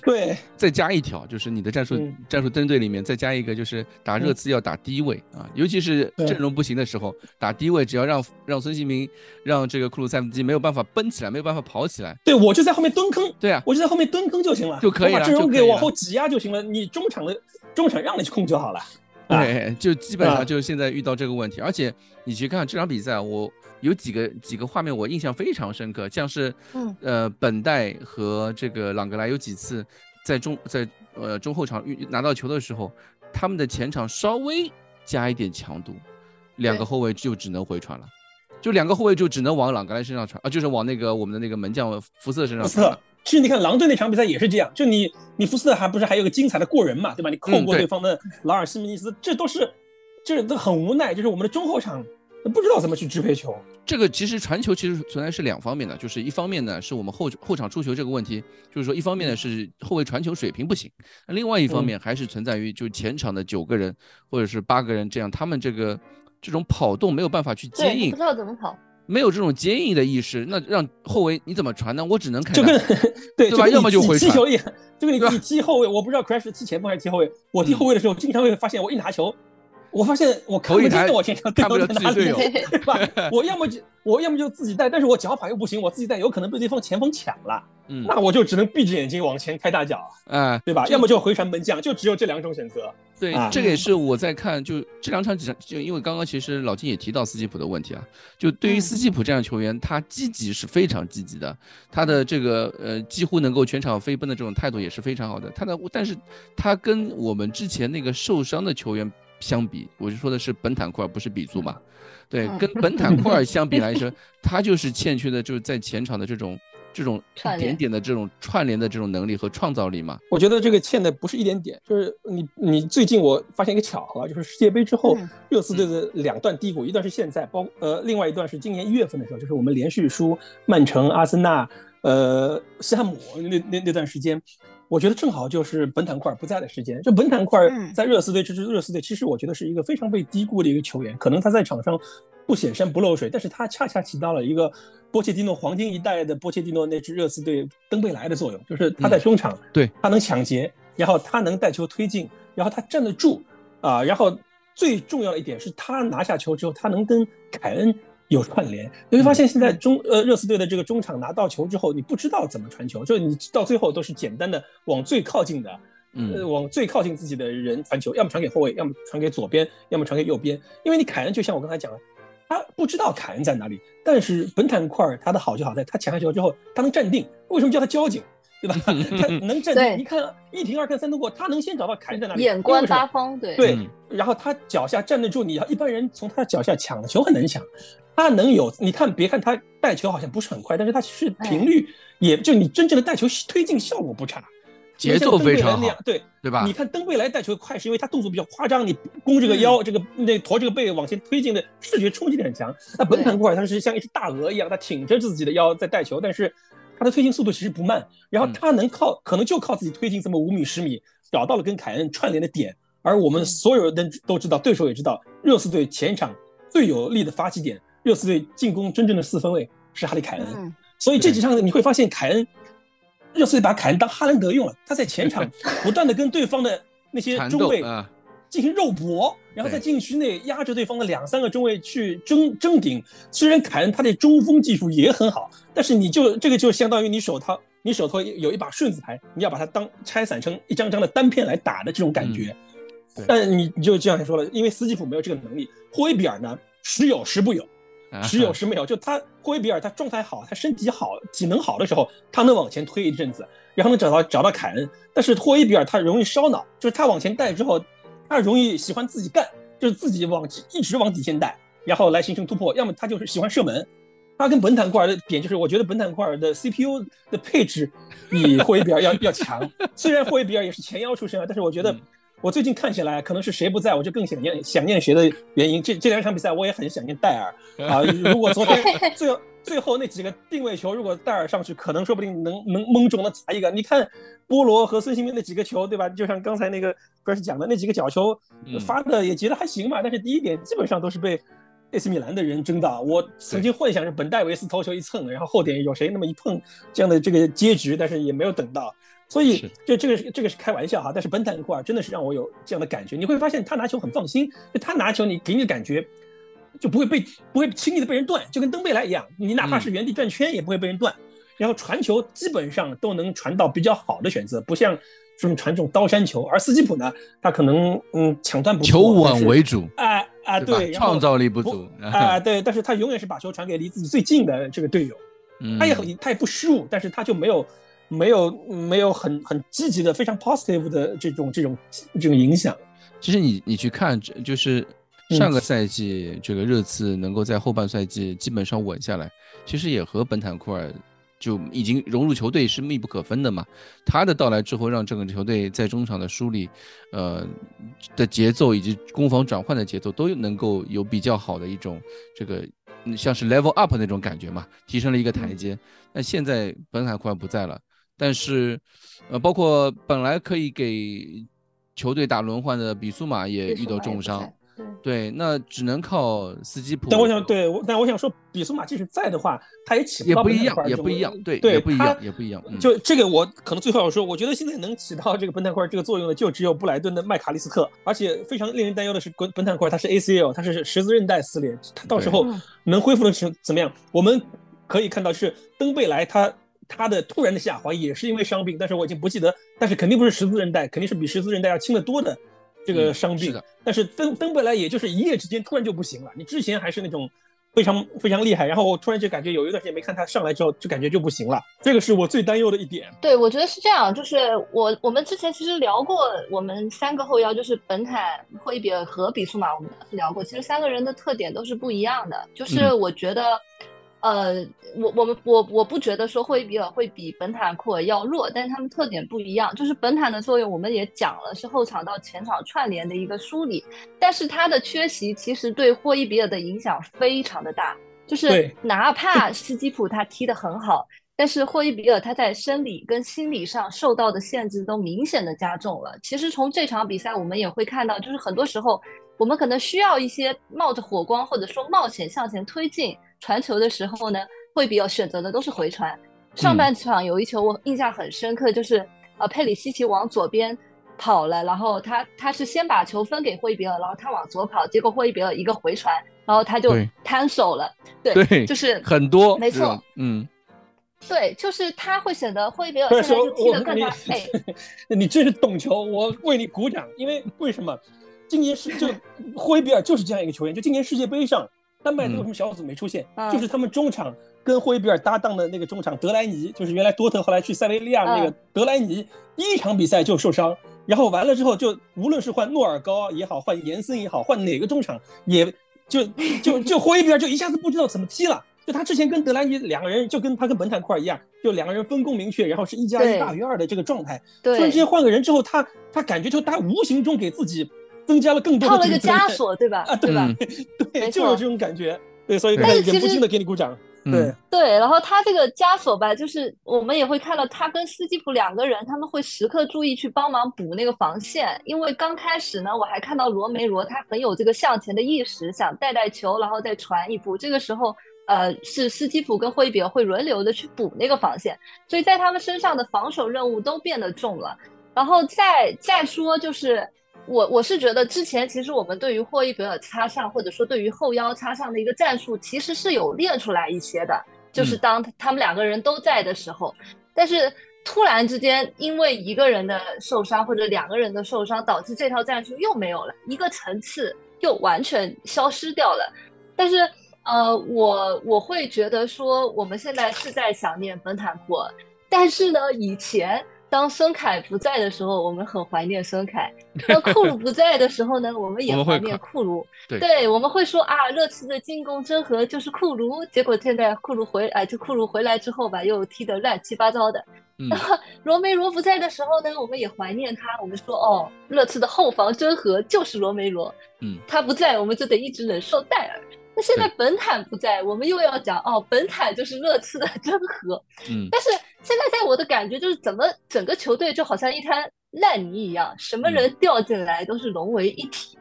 对，再加一条，就是你的战术、嗯战术针对里面再加一个，就是打热刺要打低位、啊，尤其是阵容不行的时候，打低位，只要让让孙兴民、让这个库鲁塞夫斯基没有办法奔起来，没有办法跑起来，对我就在后面蹲坑，对啊，我就在后面蹲坑就行了，就可以了把阵容给往后挤压就行了。你中场的中场让你去控就好了。啊对，就基本啊上就是现在遇到这个问题，而且你去看这场比赛，我有几个几个画面我印象非常深刻，像是嗯。呃本代和这个朗格莱有几次在中在呃中后场遇拿到球的时候，他们的前场稍微加一点强度，两个后卫就只能回传了。就两个后卫就只能往朗格莱身上传啊，就是往那个我们的那个门将福斯特身上其实你看狼队那场比赛也是这样，就你你福斯特还不是还有个精彩的过人嘛，对吧？你扣嗯对过对方的劳尔西门尼斯，这都是这都很无奈，就是我们的中后场不知道怎么去支配球。这个其实传球其实存在是两方面的，就是一方面呢是我们后后场出球这个问题，就是说一方面呢是后卫传球水平不行，那另外一方面还是存在于就前场的九个人或者是八个人这样，他们这个这种跑动没有办法去接，应不知，道怎么跑。没有这种接应的意识，那让后卫你怎么传呢？我只能看就跟 对，对吧跟你自己要么就回传踢球一样，就跟你对吧自己踢后卫，我不知道 Crash 踢前锋还是踢后卫。我踢嗯后卫的时候，经常会发现我一拿球，我发现我看不见我前场队友在哪里了自己队友 对吧？我要么就我要么就自己带，但是我脚法又不行，我自己带有可能被对方前锋抢了，嗯那我就只能闭着眼睛往前开大脚，哎，对吧？要么就回传门将，就只有这两种选择。对，啊这个也是我在看，就这两场几场，就因为刚刚其实老金也提到斯基普的问题啊，就对于嗯斯基普这样的球员，他积极是非常积极的，他的这个呃几乎能够全场飞奔的这种态度也是非常好的。他的，但是他跟我们之前那个受伤的球员相比，我就说的是本坦库尔，不是比祖嘛，对，嗯跟 本坦库尔相比来说，他就是欠缺的就是在前场的这种这种一点点的这种串联的这种能力和创造力嘛。我觉得这个欠的不是一点点，就是你你最近我发现一个巧合啊，就是世界杯之后嗯，热刺队的两段低谷，一段是现在，包呃另外一段是今年一月份的时候，就是我们连续输曼城、阿森纳、呃西汉姆那那那段时间，我觉得正好就是本坦库尔不在的时间。就本坦库尔嗯在热刺队这支热刺队，其实我觉得是一个非常被低估的一个球员，可能他在场上不显山不漏水，但是他恰恰起到了一个波切蒂诺黄金一代的波切蒂诺那支热刺队登贝莱的作用，就是他在中场，对他能抢劫，然后他能带球推进，然后他站得住啊，然后最重要的一点是他拿下球之后，他能跟凯恩有串联。你会发现现在中呃热刺队的这个中场拿到球之后，你不知道怎么传球，就你到最后都是简单的往最靠近的。呃，嗯往最靠近自己的人传球，要么传给后卫，要么传给左边，要么传给右边。因为你凯恩就像我刚才讲的，他不知道凯恩在哪里，但是本坦库尔他的好就好在他抢下球之后，他能站定。为什么叫他交警？对吧？他能站定，一看一停二看三通过，他能先找到凯恩在哪里，眼观八方，对对嗯，然后他脚下站得住你要，一般人从他脚下抢球很难抢，他能有，你看，别看他带球好像不是很快，但是他是频率，也就你真正的带球推进效果不差，节奏非常好，对对吧？你看登贝莱带球快，是因为他动作比较夸张，你弓这个腰，这个那驼这个背往前推进的视觉冲击力很强。那本坦库尔他是像一只大鹅一样，他挺着自己的腰在带球，但是他的推进速度其实不慢。然后他能靠，可能就靠自己推进这么五米十米，找到了跟凯恩串联的点。而我们所有人都知道，对手也知道，热刺队前场最有力的发起点，热刺队进攻真正的四分卫是哈利凯恩。所以这几场你会发现凯恩。热刺把凯恩当哈兰德用了，他在前场 不断的跟对方的那些中卫进行肉搏，然后在禁区内压着对方的两三个中卫去争争顶。虽然凯恩他的中锋技术也很好，但是你就这个就相当于你手套你手头有一把顺子牌，你要把它当拆散成一张张的单片来打的这种感觉。但你你就这样说了，因为斯基普没有这个能力，霍伊比尔呢时有时不有。时有时没有，就他霍伊比尔，他状态好，他身体好，体能好的时候，他能往前推一阵子，然后能找到找到凯恩。但是霍伊比尔他容易烧脑，就是他往前带之后，他容易喜欢自己干，就是自己往一直往底线带，然后来形成突破。要么他就是喜欢射门。他跟本坦库尔的点就是，我觉得本坦库尔的 CPU 的配置比 霍伊比尔要要强。虽然霍伊比尔也是前腰出身啊，但是我觉得。我最近看起来，可能是谁不在，我就更想念想念谁的原因。这这两场比赛，我也很想念戴尔 啊。如果昨天 最后最后那几个定位球，如果戴尔上去，可能说不定能能蒙中的砸一个。你看波罗和孙兴民那几个球，对吧？就像刚才那个不是讲的那几个角球发的也觉得还行吧。但是第一点基本上都是被 AC 米兰的人争到。我曾经幻想着本戴维斯头球一蹭，然后后点有谁那么一碰这样的这个结局，但是也没有等到。所以，这这个这个是开玩笑哈，但是本坦库尔真的是让我有这样的感觉。你会发现他拿球很放心，就他拿球，你给你的感觉就不会被不会轻易的被人断，就跟登贝莱一样，你哪怕是原地转圈也不会被人断。然后传球基本上都能传到比较好的选择，不像什么传这种刀山球。而斯基普呢，他可能嗯抢断不球稳为主，啊啊对，创造力不足啊对，但是他永远是把球传给离自己最近的这个队友，他也很他也不失误，但是他就没有。没有没有很很积极的非常 positive 的这种这种这种影响。其实你你去看，就是上个赛季这个热刺能够在后半赛季基本上稳下来，其实也和本坦库尔就已经融入球队是密不可分的嘛。他的到来之后，让整个球队在中场的梳理，呃的节奏以及攻防转换的节奏都能够有比较好的一种这个像是 level up 那种感觉嘛，提升了一个台阶。那现在本坦库尔不在了。但是，呃，包括本来可以给球队打轮换的比苏马也遇到重伤，对，那只能靠斯基普。但我想，对，但我想说，比苏马即使在的话，他也起不到也不一样，也不一样，对，对，也不一样，也不一样。就这个，我可能最后要说，我觉得现在能起到这个本坦库尔这个作用的，就只有布莱顿的麦卡利斯特。而且非常令人担忧的是，本本坦库尔他是 ACL，他是十字韧带撕裂，他到时候能恢复的成怎么样？我们可以看到是登贝莱他。他的突然的下滑也是因为伤病，但是我已经不记得，但是肯定不是十字韧带，肯定是比十字韧带要轻得多的这个伤病。但是登登贝莱也就是一夜之间突然就不行了，你之前还是那种非常非常厉害，然后我突然就感觉有一段时间没看他上来之后，就感觉就不行了，这个是我最担忧的一点。对，我觉得是这样，就是我我们之前其实聊过，我们三个后腰就是本坦、霍伊比尔和比苏马，我们聊过，其实三个人的特点都是不一样的，就是我觉得。呃，我我们我我不觉得说霍伊比尔会比本坦库尔要弱，但是他们特点不一样。就是本坦的作用，我们也讲了，是后场到前场串联的一个梳理，但是他的缺席其实对霍伊比尔的影响非常的大。就是哪怕斯基普他踢得很好，但是霍伊比尔他在生理跟心理上受到的限制都明显的加重了。其实从这场比赛我们也会看到，就是很多时候我们可能需要一些冒着火光或者说冒险向前推进。传球的时候呢，会比较选择的都是回传。上半场有一球我印象很深刻，就是呃佩里西奇往左边跑了，然后他他是先把球分给霍伊比尔，然后他往左跑，结果霍伊比尔一个回传，然后他就摊手了。对，就是很多，没错，嗯，对，就是他会显得霍伊比尔现在就踢得更加 哎。你真是懂球，我为你鼓掌。因为为什么今年是就霍伊比尔就是这样一个球员，就今年世界杯上。丹麦队为什么小组没出现？就是他们中场跟霍伊比尔搭档的那个中场德莱尼，就是原来多特后来去塞维利亚那个德莱尼，第一场比赛就受伤，然后完了之后就无论是换诺尔高也好，换延森也好，换哪个中场也就就就霍伊比尔就一下子不知道怎么踢了，就他之前跟德莱尼两个人，就跟他跟本坦库尔一样，就两个人分工明确，然后是一加一大于二的这个状态。突然之间换个人之后，他他感觉就他无形中给自己增加了更多的套了一个枷锁，对吧？啊，对吧？对，就有这种感觉。对，所以忍不禁的给你鼓掌。对对，然后他这个枷锁吧，就是我们也会看到他跟斯基普两个人，他们会时刻注意去帮忙补那个防线。因为刚开始呢，我还看到罗梅罗他很有这个向前的意识，想带带球，然后再传一步。这个时候，呃，是斯基普跟霍伊比尔会轮流的去补那个防线，所以在他们身上的防守任务都变得重了。然后再再说就是。我我是觉得之前其实我们对于霍伊比尔插上或者说对于后腰插上的一个战术，其实是有练出来一些的，就是当他们两个人都在的时候，但是突然之间因为一个人的受伤或者两个人的受伤，导致这套战术又没有了一个层次，又完全消失掉了。但是呃，我我会觉得说我们现在是在想念本坦普尔，但是呢，以前。当孙凯不在的时候，我们很怀念孙凯；当库鲁不在的时候呢，我们也怀念库鲁。对，我们会说啊，热刺的进攻真核就是库鲁。结果现在库鲁回，哎，这库鲁回来之后吧，又踢得乱七八糟的。然 后罗梅罗不在的时候呢，我们也怀念他。我们说哦，热刺的后防真核就是罗梅罗。嗯，他不在，我们就得一直忍受戴尔。那现在本坦不在，我们又要讲哦，本坦就是热刺的真核。嗯，但是现在在我的感觉就是，怎么整个球队就好像一滩烂泥一样，什么人掉进来都是融为一体。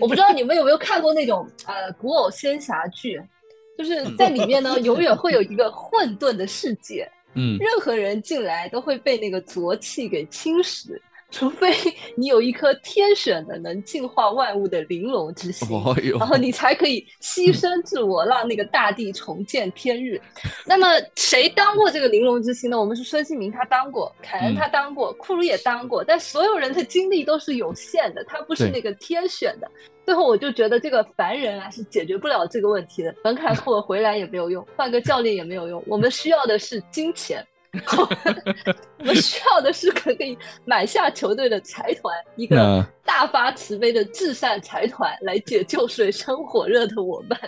我不知道你们有没有看过那种呃古偶仙侠剧，就是在里面呢，永远会有一个混沌的世界。嗯，任何人进来都会被那个浊气给侵蚀。除非你有一颗天选的能净化万物的玲珑之心，然后你才可以牺牲自我，让那个大地重见天日。那么谁当过这个玲珑之心呢？我们是孙兴民，他当过；凯恩他当过；库鲁也当过。但所有人的精力都是有限的，他不是那个天选的。最后我就觉得这个凡人啊是解决不了这个问题的。本凯库回来也没有用，换个教练也没有用。我们需要的是金钱。我们需要的是可以买下球队的财团，一个大发慈悲的至善财团来解救水深火热的我们。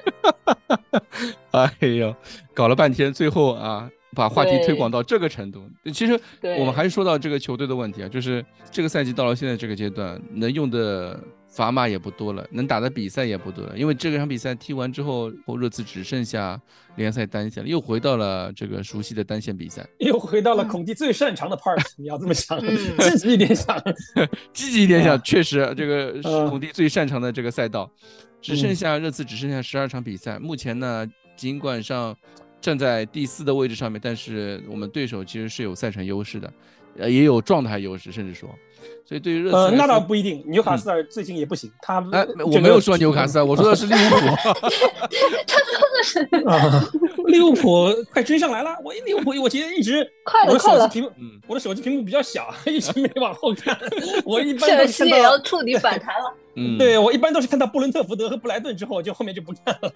哎呦，搞了半天，最后啊，把话题推广到这个程度。其实我们还是说到这个球队的问题啊，就是这个赛季到了现在这个阶段，能用的。砝码也不多了，能打的比赛也不多了，因为这个场比赛踢完之后，热刺只剩下联赛单线了，又回到了这个熟悉的单线比赛，又回到了孔蒂最擅长的 part。你要这么想，积极一点想，积极一点想，确实这个是孔蒂最擅长的这个赛道，只剩下热刺只剩下十二场比赛。目前呢，尽管上站在第四的位置上面，但是我们对手其实是有赛程优势的，呃，也有状态优势，甚至说。所以对于热刺，呃，那倒不一定。纽卡斯尔最近也不行，他哎，我没有说纽卡斯尔，我说的是利物浦。他说的是啊，利物浦快追上来了。我利物浦，我今天一直 我的手机屏幕，我的手机屏幕比较小，一直没往后看。我一般都看到要触底反弹了。嗯，对我一般都是看到布伦特福德和布莱顿之后，就后面就不看了。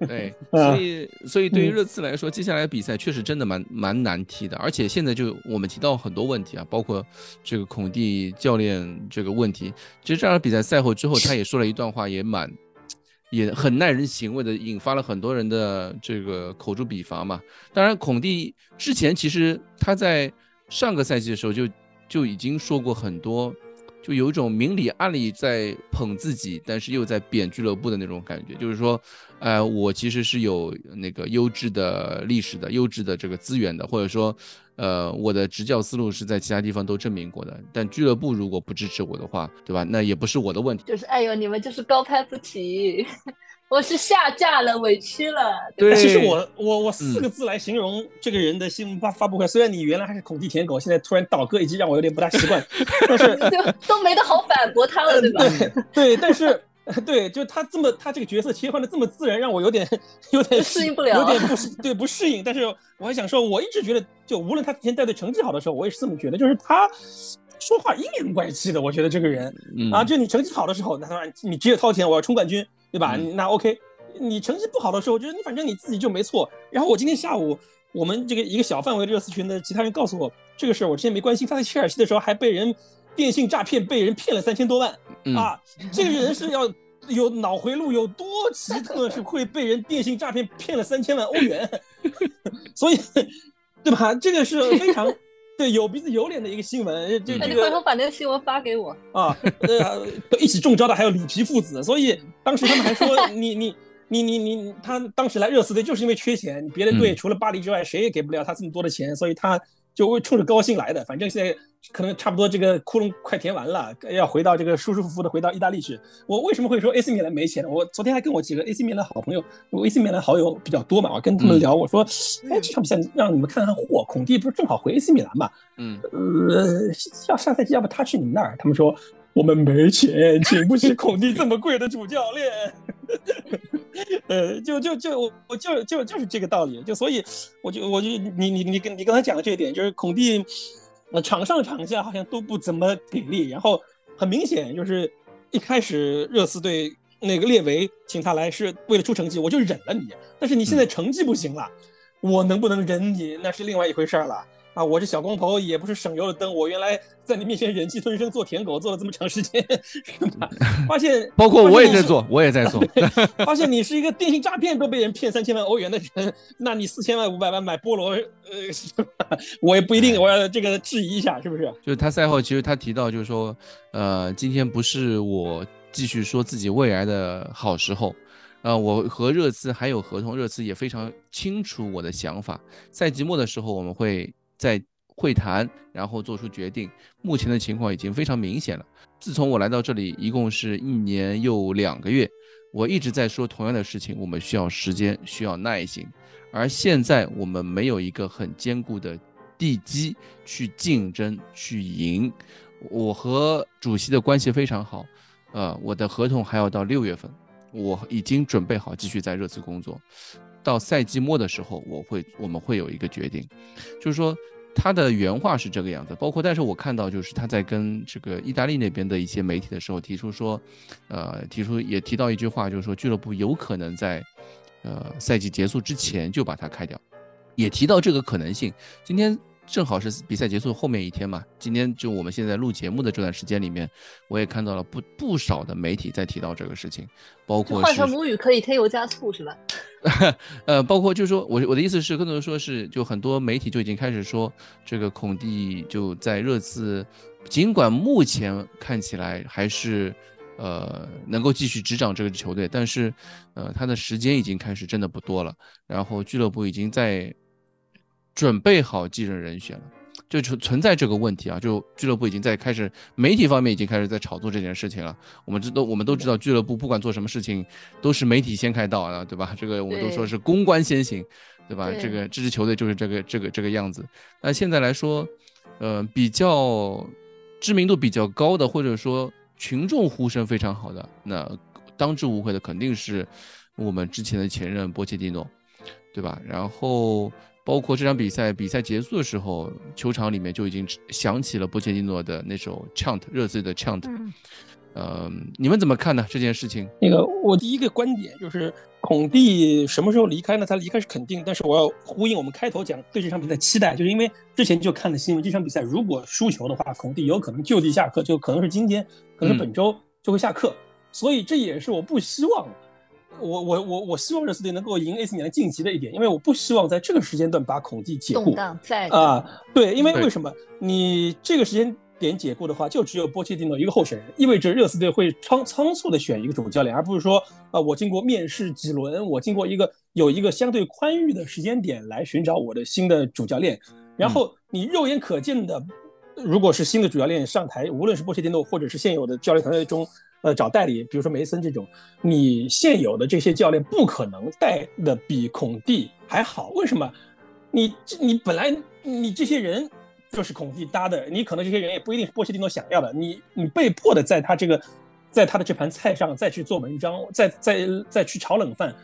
对，所以所以对于热刺来说，接下来比赛确实真的蛮蛮难踢的。而且现在就我们提到很多问题啊，包括这个孔蒂教练这个问题。其实这场比赛赛后之后，他也说了一段话，也蛮也很耐人寻味的，引发了很多人的这个口诛笔伐嘛。当然，孔蒂之前其实他在上个赛季的时候就就已经说过很多。就有一种明里暗里在捧自己，但是又在贬俱乐部的那种感觉。就是说，呃，我其实是有那个优质的历史的、优质的这个资源的，或者说，呃，我的执教思路是在其他地方都证明过的。但俱乐部如果不支持我的话，对吧？那也不是我的问题。就是，哎呦，你们就是高攀不起。我是下架了，委屈了。对，其实我我我四个字来形容这个人的新闻发发布会，虽然你原来还是孔蒂舔狗，现在突然倒戈一击，让我有点不大习惯。但是 就都没得好反驳他了，对吧？对，但是对，就他这么他这个角色切换的这么自然，让我有点有点适应不了，有点不适对不适应。但是我还想说，我一直觉得，就无论他之前带队成绩好的时候，我也是这么觉得，就是他说话阴阳怪气的。我觉得这个人啊，就你成绩好的时候，那当然你直接掏钱，我要冲冠军。对吧？那 OK，你成绩不好的时候，我觉得你反正你自己就没错。然后我今天下午，我们这个一个小范围的热刺群的其他人告诉我这个事儿，我之前没关心。他在切尔西的时候还被人电信诈骗，被人骗了三千多万啊！这个人是要有脑回路有多奇特，是会被人电信诈骗骗了三千万欧元，所以，对吧？这个是非常对有鼻子有脸的一个新闻。这这个，回头把那个新闻发给我啊。呃，一起中招的还有里皮父子，所以当时他们还说你你你你你，他当时来热刺队就是因为缺钱，别的队除了巴黎之外谁也给不了他这么多的钱，所以他。就为冲着高薪来的，反正现在可能差不多这个窟窿快填完了，要回到这个舒舒服服的回到意大利去。我为什么会说 AC 米兰没钱？我昨天还跟我几个 AC 米兰好朋友，AC 米兰好友比较多嘛，我跟他们聊，我说，哎，这场比赛让你们看看货，孔蒂不是正好回 AC 米兰嘛？嗯，呃，要下赛季要不他去你们那儿？他们说。我们没钱，请不起 孔蒂这么贵的主教练。呃，就就就我我就就就是这个道理。就所以，我就我就你你你跟你刚才讲的这一点，就是孔蒂，呃，场上场下好像都不怎么给力。然后很明显，就是一开始热刺队那个列维请他来是为了出成绩，我就忍了你。但是你现在成绩不行了，我能不能忍你，那是另外一回事了。啊，我这小光头也不是省油的灯，我原来在你面前忍气吞声做舔狗做了这么长时间，是吧？发现 包括我也在做，我也在做，发现你是一个电信诈骗都被人骗三千万欧元的人，那你四千万五百万买菠萝，呃，我也不一定，我要这个质疑一下，是不是？就是他赛后其实他提到，就是说，呃，今天不是我继续说自己未来的好时候，呃，我和热刺还有合同，热刺也非常清楚我的想法，赛季末的时候我们会。在会谈，然后做出决定。目前的情况已经非常明显了。自从我来到这里，一共是一年又两个月，我一直在说同样的事情：我们需要时间，需要耐心。而现在我们没有一个很坚固的地基去竞争、去赢。我和主席的关系非常好，呃，我的合同还要到六月份，我已经准备好继续在热刺工作。到赛季末的时候，我会我们会有一个决定，就是说他的原话是这个样子。包括，但是我看到就是他在跟这个意大利那边的一些媒体的时候提出说，呃，提出也提到一句话，就是说俱乐部有可能在呃赛季结束之前就把他开掉，也提到这个可能性。今天。正好是比赛结束后面一天嘛，今天就我们现在录节目的这段时间里面，我也看到了不不少的媒体在提到这个事情，包括换成母语可以添油加醋是吧？呃，包括就是说我我的意思是，更多的说是就很多媒体就已经开始说，这个孔蒂就在热刺，尽管目前看起来还是呃能够继续执掌这个球队，但是呃他的时间已经开始真的不多了，然后俱乐部已经在。准备好继任人选了，就存存在这个问题啊！就俱乐部已经在开始，媒体方面已经开始在炒作这件事情了。我们知都我们都知道，俱乐部不管做什么事情，都是媒体先开道啊，对吧？这个我们都说是公关先行，对吧？这个这支球队就是这个这个这个样子。那现在来说，呃，比较知名度比较高的，或者说群众呼声非常好的，那当之无愧的肯定是我们之前的前任波切蒂诺，对吧？然后。包括这场比赛，比赛结束的时候，球场里面就已经响起了波切蒂诺的那首 chant，热刺的 chant。嗯，你们怎么看呢？这件事情？那个，我第一个观点就是，孔蒂什么时候离开呢？他离开是肯定，但是我要呼应我们开头讲对这场比赛期待，就是因为之前就看了新闻，这场比赛如果输球的话，孔蒂有可能就地下课，就可能是今天，可能是本周就会下课，所以这也是我不希望。我我我我希望热刺队能够赢 AC 米兰晋级的一点，因为我不希望在这个时间段把孔蒂解雇啊。对，因为为什么你这个时间点解雇的话，就只有波切蒂诺一个候选人，意味着热刺队会仓仓促的选一个主教练，而不是说啊，我经过面试几轮，我经过一个有一个相对宽裕的时间点来寻找我的新的主教练。然后你肉眼可见的，如果是新的主教练上台，无论是波切蒂诺或者是现有的教练团队中。呃，找代理，比如说梅森这种，你现有的这些教练不可能带的比孔蒂还好。为什么？你你本来你这些人就是孔蒂搭的，你可能这些人也不一定是波切蒂诺想要的。你你被迫的在他这个，在他的这盘菜上再去做文章，再再再去炒冷饭。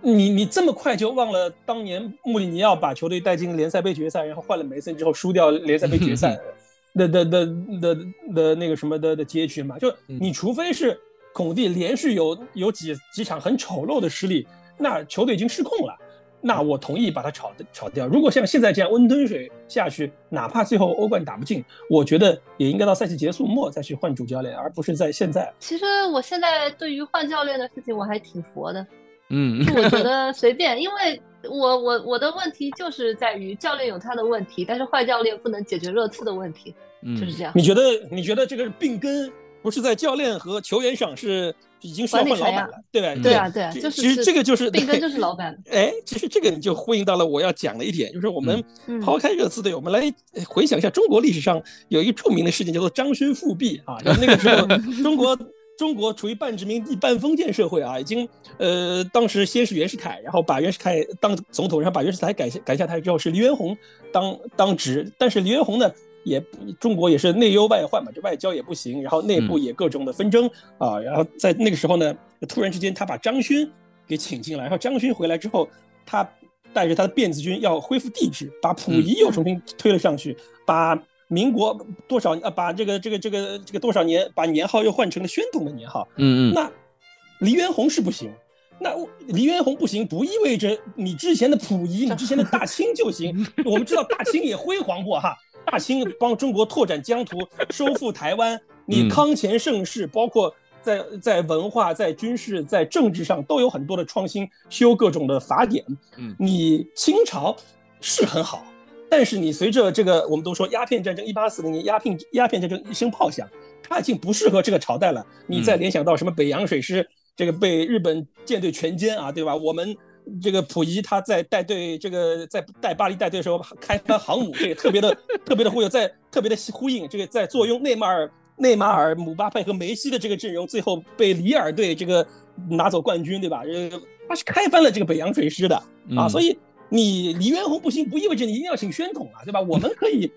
你你这么快就忘了当年穆里尼奥把球队带进联赛杯决赛，然后换了梅森之后输掉联赛杯决赛。的的的的的那个什么的的结局嘛，就你除非是孔蒂连续有有几几场很丑陋的失利，那球队已经失控了。那我同意把他炒炒掉。如果像现在这样温吞水下去，哪怕最后欧冠打不进，我觉得也应该到赛季结束末再去换主教练，而不是在现在。其实我现在对于换教练的事情我还挺佛的，嗯，我觉得随便，因为我我我的问题就是在于教练有他的问题，但是坏教练不能解决热刺的问题，就是这样。你觉得你觉得这个病根不是在教练和球员上是？已经是换老板了，对吧？对啊，对啊，就是其实这个就是病根就是 老板。哎，其实这个就呼应到了我要讲的一点，就是我们抛开热刺队，我们来回想一下中国历史上有一个著名的事件，叫做张勋复辟啊。那个时候，中国中国处于半殖民地半封建社会啊，已经呃，当时先是袁世凯，然后把袁世凯当总统，然后把袁世凯改改下台之后，是黎元洪当当职，但是黎元洪呢？也中国也是内忧外患嘛，这外交也不行，然后内部也各种的纷争啊，然后在那个时候呢，突然之间他把张勋给请进来，然后张勋回来之后，他带着他的辫子军要恢复帝制，把溥仪又重新推了上去，把民国多少啊，把这个这个这个这个多少年，把年号又换成了宣统的年号。嗯嗯。那黎元洪是不行，那黎元洪不行，不意味着你之前的溥仪，你之前的大清就行。我们知道大清也辉煌过哈。大清帮中国拓展疆土，收复台湾，你康乾盛世，包括在在文化、在军事、在政治上都有很多的创新，修各种的法典。嗯，你清朝是很好，但是你随着这个，我们都说鸦片战争，一八四零年鸦片鸦片战争一声炮响，它已经不适合这个朝代了。你再联想到什么北洋水师，这个被日本舰队全歼啊，对吧？我们。这个溥仪他在带队，这个在带巴黎带队的时候开翻航母，这个特别的特别的忽悠，在特别的呼应，这个在坐拥内马尔、内马尔、姆巴佩和梅西的这个阵容，最后被里尔队这个拿走冠军，对吧？呃，他是开翻了这个北洋水师的啊，所以你黎元洪不行，不意味着你一定要请宣统啊，对吧？我们可以，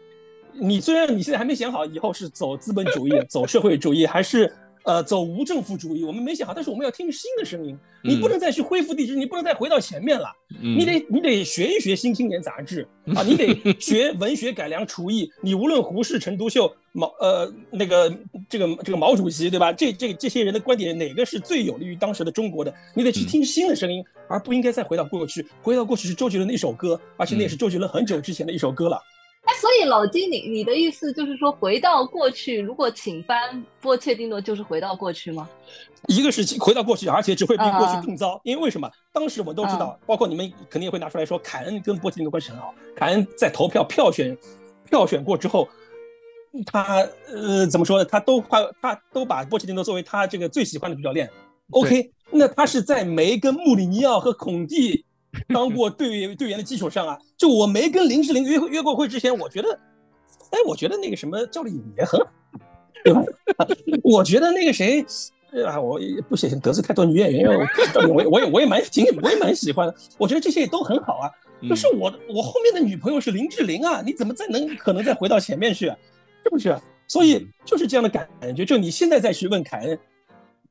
你虽然你现在还没想好以后是走资本主义、走社会主义还是。呃，走无政府主义，我们没想好，但是我们要听新的声音。你不能再去恢复帝制，你不能再回到前面了。你得，你得学一学《新青年》杂志 啊，你得学文学改良厨艺。你无论胡适、陈独秀、毛呃那个这个这个毛主席，对吧？这这这些人的观点哪个是最有利于当时的中国的？你得去听新的声音，而不应该再回到过去。回到过去是周杰伦的一首歌，而且那也是周杰伦很久之前的一首歌了。哎，所以老金，你你的意思就是说，回到过去，如果请翻波切蒂诺，就是回到过去吗？一个是回到过去，而且只会比过去更糟。因为为什么？当时我们都知道，包括你们肯定也会拿出来说，凯恩跟波切蒂诺关系很好。凯恩在投票票选票选过之后，他呃怎么说呢？他都把他都把波切蒂诺作为他这个最喜欢的主教练。OK，那他是在梅跟穆里尼奥和孔蒂。当过队队员的基础上啊，就我没跟林志玲约约过会之前，我觉得，哎，我觉得那个什么赵丽颖也很好，对吧？我觉得那个谁，啊，我也不想得罪太多女演员，我我我也我也蛮挺我也蛮喜欢的，我觉得这些也都很好啊。可是我我后面的女朋友是林志玲啊，你怎么再能可能再回到前面去，是不是？所以就是这样的感觉，就你现在再去问凯恩。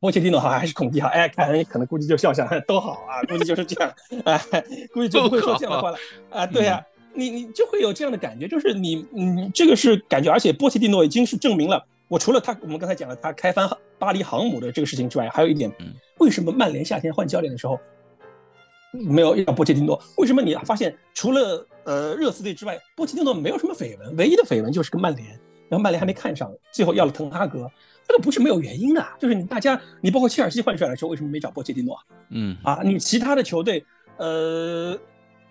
波切蒂诺好还是孔蒂好？哎，凯恩可能估计就笑笑，都好啊，估计就是这样，哎，估计就不会说这样的话了啊。对呀，你你就会有这样的感觉，就是你你这个是感觉，而且波切蒂诺已经是证明了，我除了他，我们刚才讲了他开翻巴黎航母的这个事情之外，还有一点，为什么曼联夏天换教练的时候没有要波切蒂诺？为什么你发现除了呃热刺队之外，波切蒂诺没有什么绯闻，唯一的绯闻就是跟曼联，然后曼联还没看上，最后要了滕哈格。这个不是没有原因的，就是你大家，你包括切尔西换帅的时候，为什么没找波切蒂诺？嗯啊，你其他的球队，呃，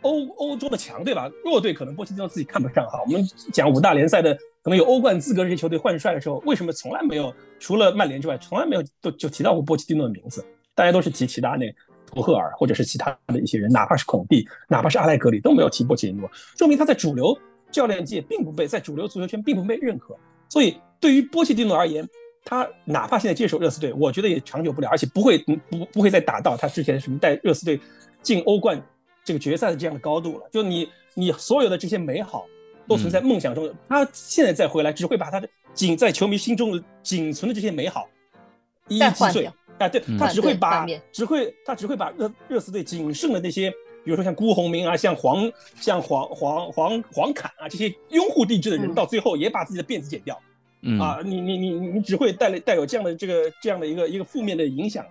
欧欧洲的强队吧，弱队可能波切蒂诺自己看不上哈。我们讲五大联赛的，可能有欧冠资格这些球队换帅的时候，为什么从来没有除了曼联之外，从来没有都就提到过波切蒂诺的名字？大家都是提齐达内、图赫尔或者是其他的一些人，哪怕是孔蒂，哪怕是阿莱格里都没有提波切蒂诺，说明他在主流教练界并不被在主流足球圈并不被认可。所以对于波切蒂诺而言，他哪怕现在接手热刺队，我觉得也长久不了，而且不会不不会再达到他之前什么带热刺队进欧冠这个决赛的这样的高度了。就你你所有的这些美好都存在梦想中，他现在再回来，只会把他的仅在球迷心中的仅存的这些美好一一击碎。哎，对他只会把只会他只会把热热刺队仅剩的那些，比如说像辜鸿铭啊，像黄像黄黄黄黄侃啊这些拥护帝制的人，到最后也把自己的辫子剪掉。啊，你你你你只会带来带有这样的这个这样的一个一个负面的影响，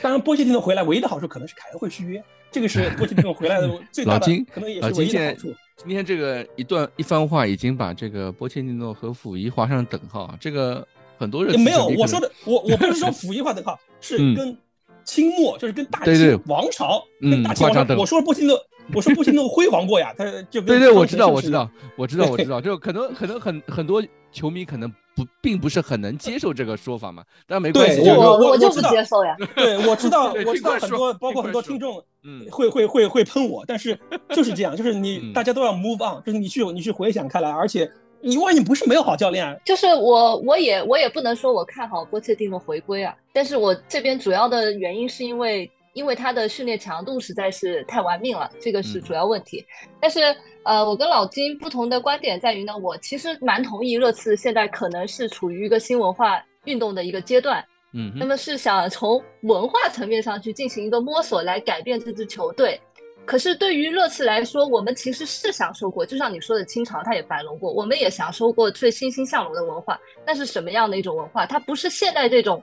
当然波切蒂诺回来唯一的好处可能是凯恩会续约，这个是 波切蒂诺回来的最大的可能也是唯一的好处。今天这个一段一番话已经把这个波切蒂诺和溥仪划上等号，这个很多人没有我说的，我我不是说 溥仪划等号，是跟清末就是跟大清王朝跟大清王朝，我说波切蒂诺。我说不清，那辉煌过呀，他就对对，我知道，我知道，我知道，我知道，就可能可能很很多球迷可能不并不是很能接受这个说法嘛，但没关系，我我就不接受呀。对，我知道，我知道很多，包括很多听众，嗯，会会会会喷我，但是就是这样，就是你大家都要 move on，就是你去你去回想开来，而且你万一不是没有好教练，就是我我也我也不能说我看好波切蒂诺回归啊，但是我这边主要的原因是因为。因为他的训练强度实在是太玩命了，这个是主要问题。但是，呃，我跟老金不同的观点在于呢，我其实蛮同意热刺现在可能是处于一个新文化运动的一个阶段，嗯，那么是想从文化层面上去进行一个摸索，来改变这支球队。可是对于热刺来说，我们其实是享受过，就像你说的，清朝它也繁荣过，我们也享受过最欣欣向荣的文化。那是什么样的一种文化？它不是现在这种。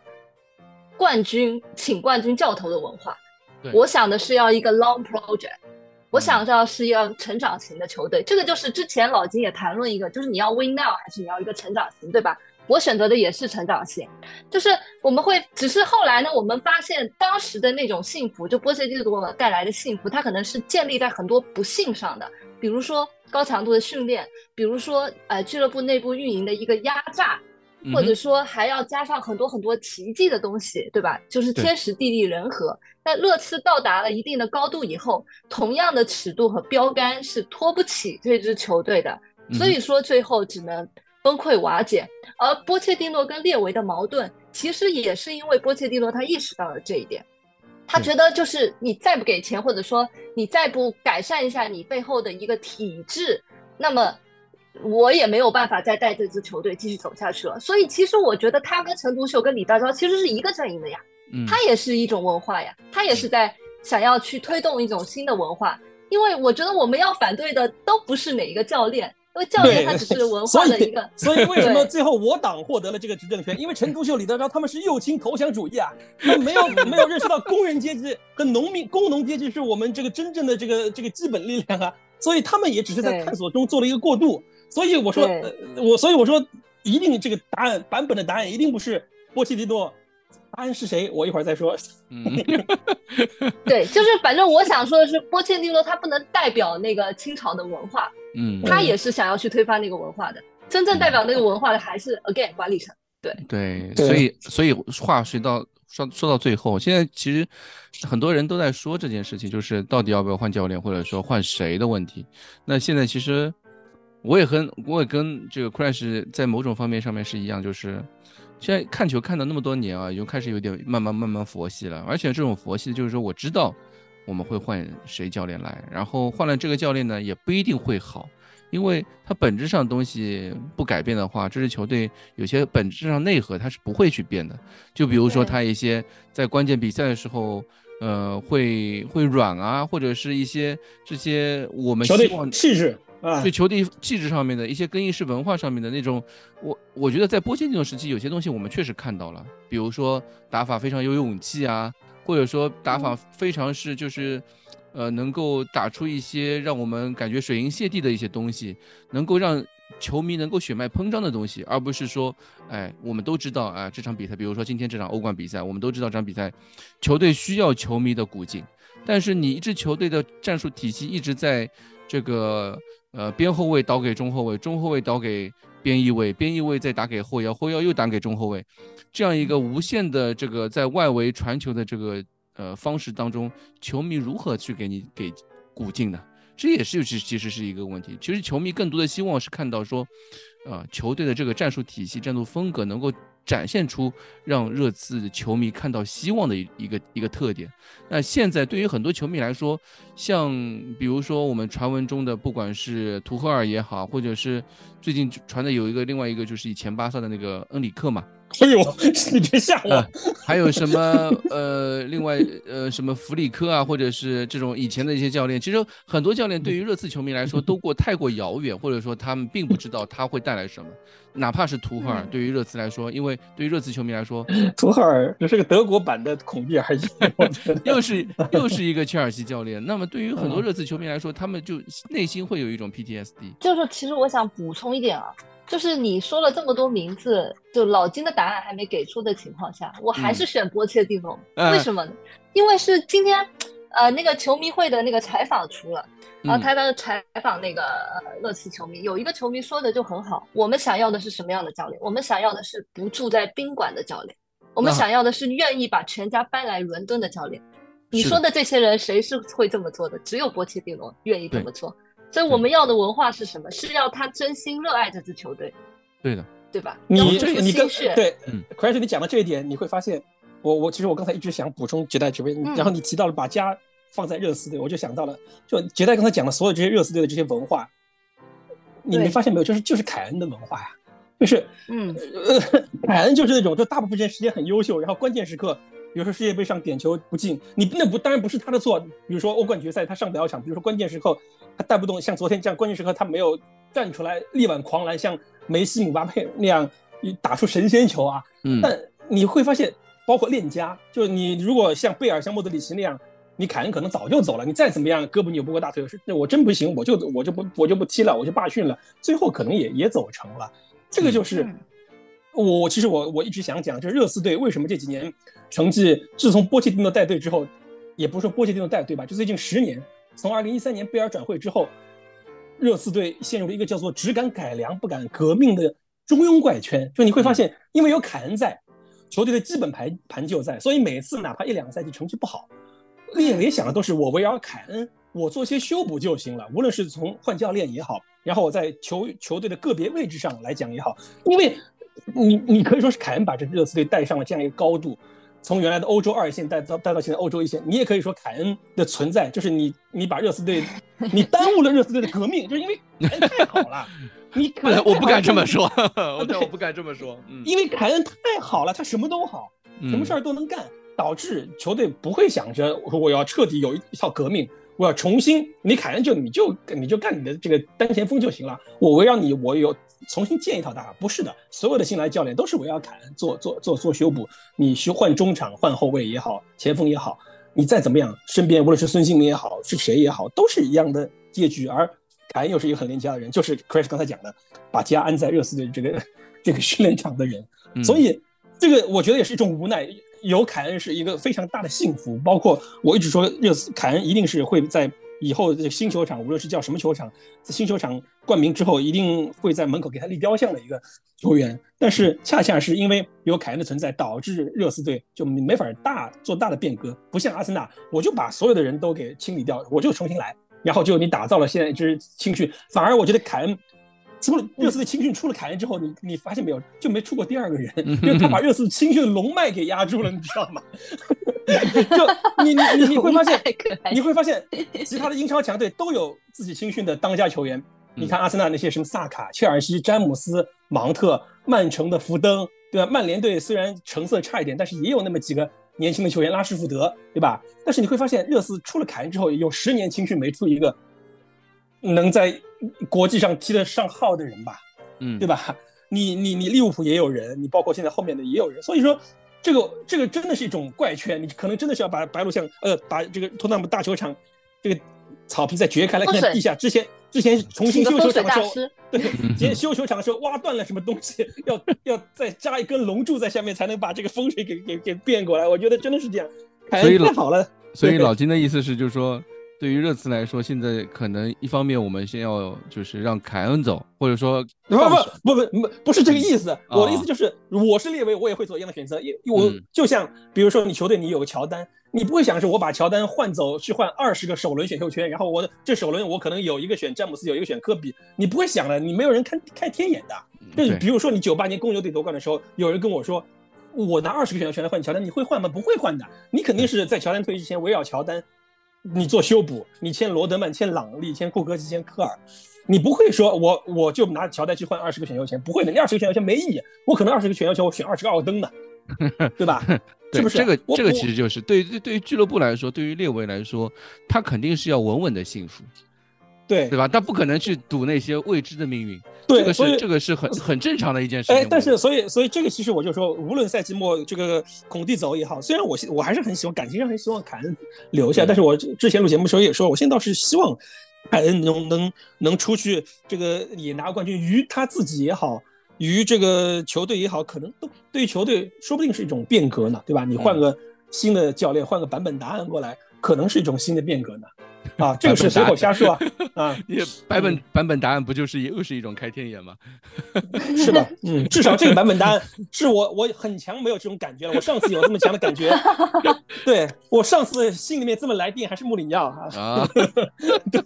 冠军请冠军教头的文化，我想的是要一个 long project，我想着是要成长型的球队。这个就是之前老金也谈论一个，就是你要 win now 还是你要一个成长型，对吧？我选择的也是成长性，就是我们会，只是后来呢，我们发现当时的那种幸福，就波切蒂诺带来的幸福，它可能是建立在很多不幸上的，比如说高强度的训练，比如说呃俱乐部内部运营的一个压榨。或者说还要加上很多很多奇迹的东西，对吧？就是天时地利人和。但热刺到达了一定的高度以后，同样的尺度和标杆是拖不起这支球队的，所以说最后只能崩溃瓦解。而波切蒂诺跟列维的矛盾，其实也是因为波切蒂诺他意识到了这一点，他觉得就是你再不给钱，或者说你再不改善一下你背后的一个体制，那么。我也没有办法再带这支球队继续走下去了，所以其实我觉得他跟陈独秀跟李大钊其实是一个阵营的呀，他也是一种文化呀，他也是。在想要去推动一种新的文化，因为我觉得我们要反对的都不是哪一个教练，因为教练他只是文化的一个，所以为什么最后我党获得了这个执政权？因为陈独秀、李大钊他们是右倾投降主义啊，他没有没有认识到工人阶级和农民工农阶级是我们这个真正的这个这个基本力量啊，所以他们也只是在探索中做了一个过渡。所以我说，我所以我说，一定这个答案版本的答案一定不是波切蒂诺，答案是谁？我一会儿再说。嗯 对，就是反正我想说的是，波切蒂诺他不能代表那个清朝的文化，嗯，他也是想要去推翻那个文化的。真正代表那个文化的还是 again 管理层。对对，所以所以话说到说说到最后，现在其实很多人都在说这件事情，就是到底要不要换教练，或者说换谁的问题。那现在其实。我也和我也跟这个 Crash 在某种方面上面是一样，就是现在看球看了那么多年啊，已经开始有点慢慢慢慢佛系了。而且这种佛系就是说，我知道我们会换谁教练来，然后换了这个教练呢，也不一定会好，因为他本质上东西不改变的话，这支球队有些本质上内核他是不会去变的。就比如说他一些在关键比赛的时候，呃，会会软啊，或者是一些这些我们希望气质。对球队气质上面的一些更衣室文化上面的那种，我我觉得在波切蒂诺时期有些东西我们确实看到了，比如说打法非常有勇气啊，或者说打法非常是就是，呃，能够打出一些让我们感觉水银泻地的一些东西，能够让球迷能够血脉膨胀的东西，而不是说，哎，我们都知道啊，这场比赛，比如说今天这场欧冠比赛，我们都知道这场比赛球队需要球迷的鼓劲，但是你一支球队的战术体系一直在这个。呃，边后卫倒给中后卫，中后卫倒给边翼卫，边翼卫再打给后腰，后腰又打给中后卫，这样一个无限的这个在外围传球的这个呃方式当中，球迷如何去给你给鼓劲呢？这也是其实其实是一个问题。其实球迷更多的希望是看到说，呃，球队的这个战术体系、战术风格能够。展现出让热刺球迷看到希望的一一个一个特点。那现在对于很多球迷来说，像比如说我们传闻中的，不管是图赫尔也好，或者是最近传的有一个另外一个就是以前巴萨的那个恩里克嘛，哎呦，你别吓我！还有什么呃，另外呃，什么弗里科啊，或者是这种以前的一些教练，其实很多教练对于热刺球迷来说都过太过遥远，或者说他们并不知道他会带来什么。哪怕是图赫尔，对于热刺来说，因为对于热刺球迷来说，图赫尔这是个德国版的孔蒂尔，又是又是一个切尔西教练。那么对于很多热刺球迷来说，他们就内心会有一种 PTSD。就是其实我想补充一点啊。就是你说了这么多名字，就老金的答案还没给出的情况下，我还是选波切蒂诺。为什么呢？因为是今天，呃，那个球迷会的那个采访出了，然后他在采访那个热刺球迷，有一个球迷说的就很好，我们想要的是什么样的教练？我们想要的是不住在宾馆的教练，我们想要的是愿意把全家搬来伦敦的教练。你说的这些人，谁是会这么做的？只有波切蒂诺愿意这么做。所以我们要的文化是什么？是要他真心热爱这支球队，对的，对吧？你你跟对，嗯 c r a s h 你讲到这一点，你会发现，我我其实我刚才一直想补充杰代这边，然后你提到了把家放在热刺队，我就想到了，就杰代刚才讲的所有这些热刺队的这些文化，你没发现没有？就是就是凯恩的文化呀，就是嗯，凯恩就是那种，就大部分时间很优秀，然后关键时刻。比如说世界杯上点球不进，你那不当然不是他的错。比如说欧冠决赛他上不了场，比如说关键时刻他带不动，像昨天这样关键时刻他没有站出来力挽狂澜，像梅西、姆巴佩那样打出神仙球啊。嗯。但你会发现，包括链家，就是你如果像贝尔、像莫德里奇那样，你凯恩可能早就走了。你再怎么样胳膊扭不过大腿，是我真不行，我就我就不我就不踢了，我就罢训了。最后可能也也走成了。这个就是我其实我我一直想讲，就是热刺队为什么这几年。成绩自从波切蒂诺带队之后，也不是说波切蒂诺带队吧，就最近十年，从二零一三年贝尔转会之后，热刺队陷入了一个叫做只敢改良不敢革命的中庸怪圈。就你会发现，因为有凯恩在，球队的基本盘盘就在，所以每次哪怕一两个赛季成绩不好，列维想的都是我围绕凯恩，我做些修补就行了。无论是从换教练也好，然后我在球球队的个别位置上来讲也好，因为你你可以说是凯恩把这热刺队带上了这样一个高度。从原来的欧洲二线带到带到现在欧洲一线，你也可以说凯恩的存在就是你你把热刺队，你耽误了热刺队的革命，就是因为凯恩太好了。你凯恩 我不敢这么说，对，我不敢这么说，因为凯恩太好了，他什么都好，什么事儿都能干，导致球队不会想着我说我要彻底有一套革命。我要重新，你凯恩就你就你就干你的这个单前锋就行了。我围绕你，我有重新建一套打法，不是的，所有的新来教练都是围绕凯恩做做做做修补。你去换中场换后卫也好，前锋也好，你再怎么样，身边无论是孙兴民也好，是谁也好，都是一样的结局。而凯恩又是一个很廉价的人，就是 Chris 刚才讲的，把家安在热刺的这个这个训练场的人。所以这个我觉得也是一种无奈。有凯恩是一个非常大的幸福，包括我一直说热刺凯恩一定是会在以后这个新球场，无论是叫什么球场，新球场冠名之后，一定会在门口给他立雕像的一个球员。但是恰恰是因为有凯恩的存在，导致热刺队就没法大做大的变革，不像阿森纳，我就把所有的人都给清理掉，我就重新来，然后就你打造了现在一支青训。反而我觉得凯恩。出了热刺的青训，出了凯恩之后，你你发现没有，就没出过第二个人，因为他把热刺青训的龙脉给压住了，你知道吗？就你你你你会发现，你会发现，其他的英超强队都有自己青训的当家球员。你看阿森纳那些什么萨卡、切尔西、詹姆斯、芒特、曼城的福登，对吧？曼联队虽然成色差一点，但是也有那么几个年轻的球员，拉什福德，对吧？但是你会发现，热刺出了凯恩之后，有十年青训没出一个能在。国际上踢得上号的人吧，嗯，对吧？你你你利物浦也有人，你包括现在后面的也有人，所以说这个这个真的是一种怪圈，你可能真的是要把白鹿巷呃把这个托纳姆大球场这个草皮再掘开来看地下，之前之前重新修球场的时候，对，之前修球场的时候挖断了什么东西，要要再加一根龙柱在下面才能把这个风水给给给变过来，我觉得真的是这样，所以太好了。所以老金的意思是就是说。对于热刺来说，现在可能一方面我们先要就是让凯恩走，或者说不不不不不不是这个意思。我的意思就是，我是列维，我也会做一样的选择。因我就像比如说你球队你有个乔丹，你不会想是我把乔丹换走去换二十个首轮选秀权，然后我这首轮我可能有一个选詹姆斯，有一个选科比，你不会想的，你没有人看看天眼的。就是比如说你九八年公牛队夺冠的时候，有人跟我说，我拿二十个选秀权来换乔丹，你会换吗？不会换的，你肯定是在乔丹退役之前围绕乔丹。你做修补，你签罗德曼，签朗利，签库克，签科尔，你不会说我我就拿乔丹去换二十个选秀权，不会的，那二十个选秀权没意义。我可能二十个选秀权我选二十个奥登呢，对吧？是不是？这个这个其实就是对于对于俱乐部来说，对于列维来说，他肯定是要稳稳的幸福。对对吧？他不可能去赌那些未知的命运，对，这个是这个是很很正常的一件事情。哎，但是所以所以这个其实我就说，无论赛季末这个孔蒂走也好，虽然我我还是很喜欢，感情上很希望凯恩留下，但是我之前录节目的时候也说，我现在倒是希望凯恩能能能出去，这个也拿冠军，于他自己也好，于这个球队也好，可能都对于球队说不定是一种变革呢，对吧？你换个新的教练，换个版本答案过来，可能是一种新的变革呢。啊，这个是随口瞎说啊！啊，版本版本答案不就是又是一种开天眼吗？是的，嗯，至少这个版本答案是我我很强没有这种感觉了。我上次有这么强的感觉，对我上次心里面这么来电还是穆里尼奥啊，对，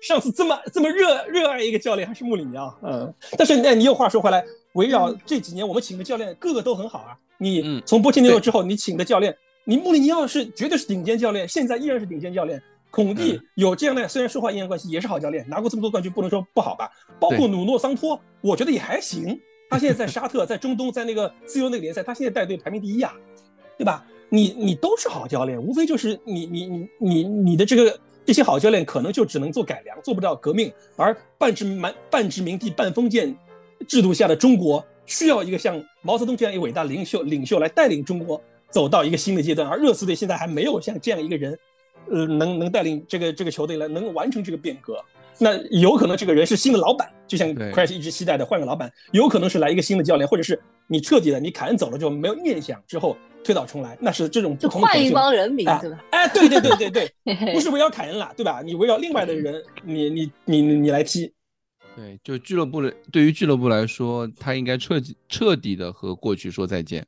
上次这么这么热热爱一个教练还是穆里尼奥，嗯，但是那你又话说回来，围绕这几年我们请的教练个个都很好啊。你从波切蒂诺之后，你请的教练，你穆里尼奥是绝对是顶尖教练，现在依然是顶尖教练。孔蒂有这样的，虽然说话阴阳怪气，也是好教练，拿过这么多冠军，不能说不好吧？包括努诺桑托，我觉得也还行。他现在在沙特，在中东，在那个自由那个联赛，他现在带队排名第一啊，对吧？你你都是好教练，无非就是你你你你你的这个这些好教练，可能就只能做改良，做不到革命。而半殖民半殖民地半封建制度下的中国，需要一个像毛泽东这样一位伟大领袖领袖来带领中国走到一个新的阶段。而热刺队现在还没有像这样一个人。呃，能能带领这个这个球队来，能完成这个变革，那有可能这个人是新的老板，就像 Crash 一直期待的换个老板，有可能是来一个新的教练，或者是你彻底的，你凯恩走了之后没有念想，之后推倒重来，那是这种不同换一帮人名，对吧？哎，对对对对对，不是围绕凯恩了，对吧？你围绕另外的人，你你你你来踢。对，就俱乐部的，对于俱乐部来说，他应该彻底彻底的和过去说再见。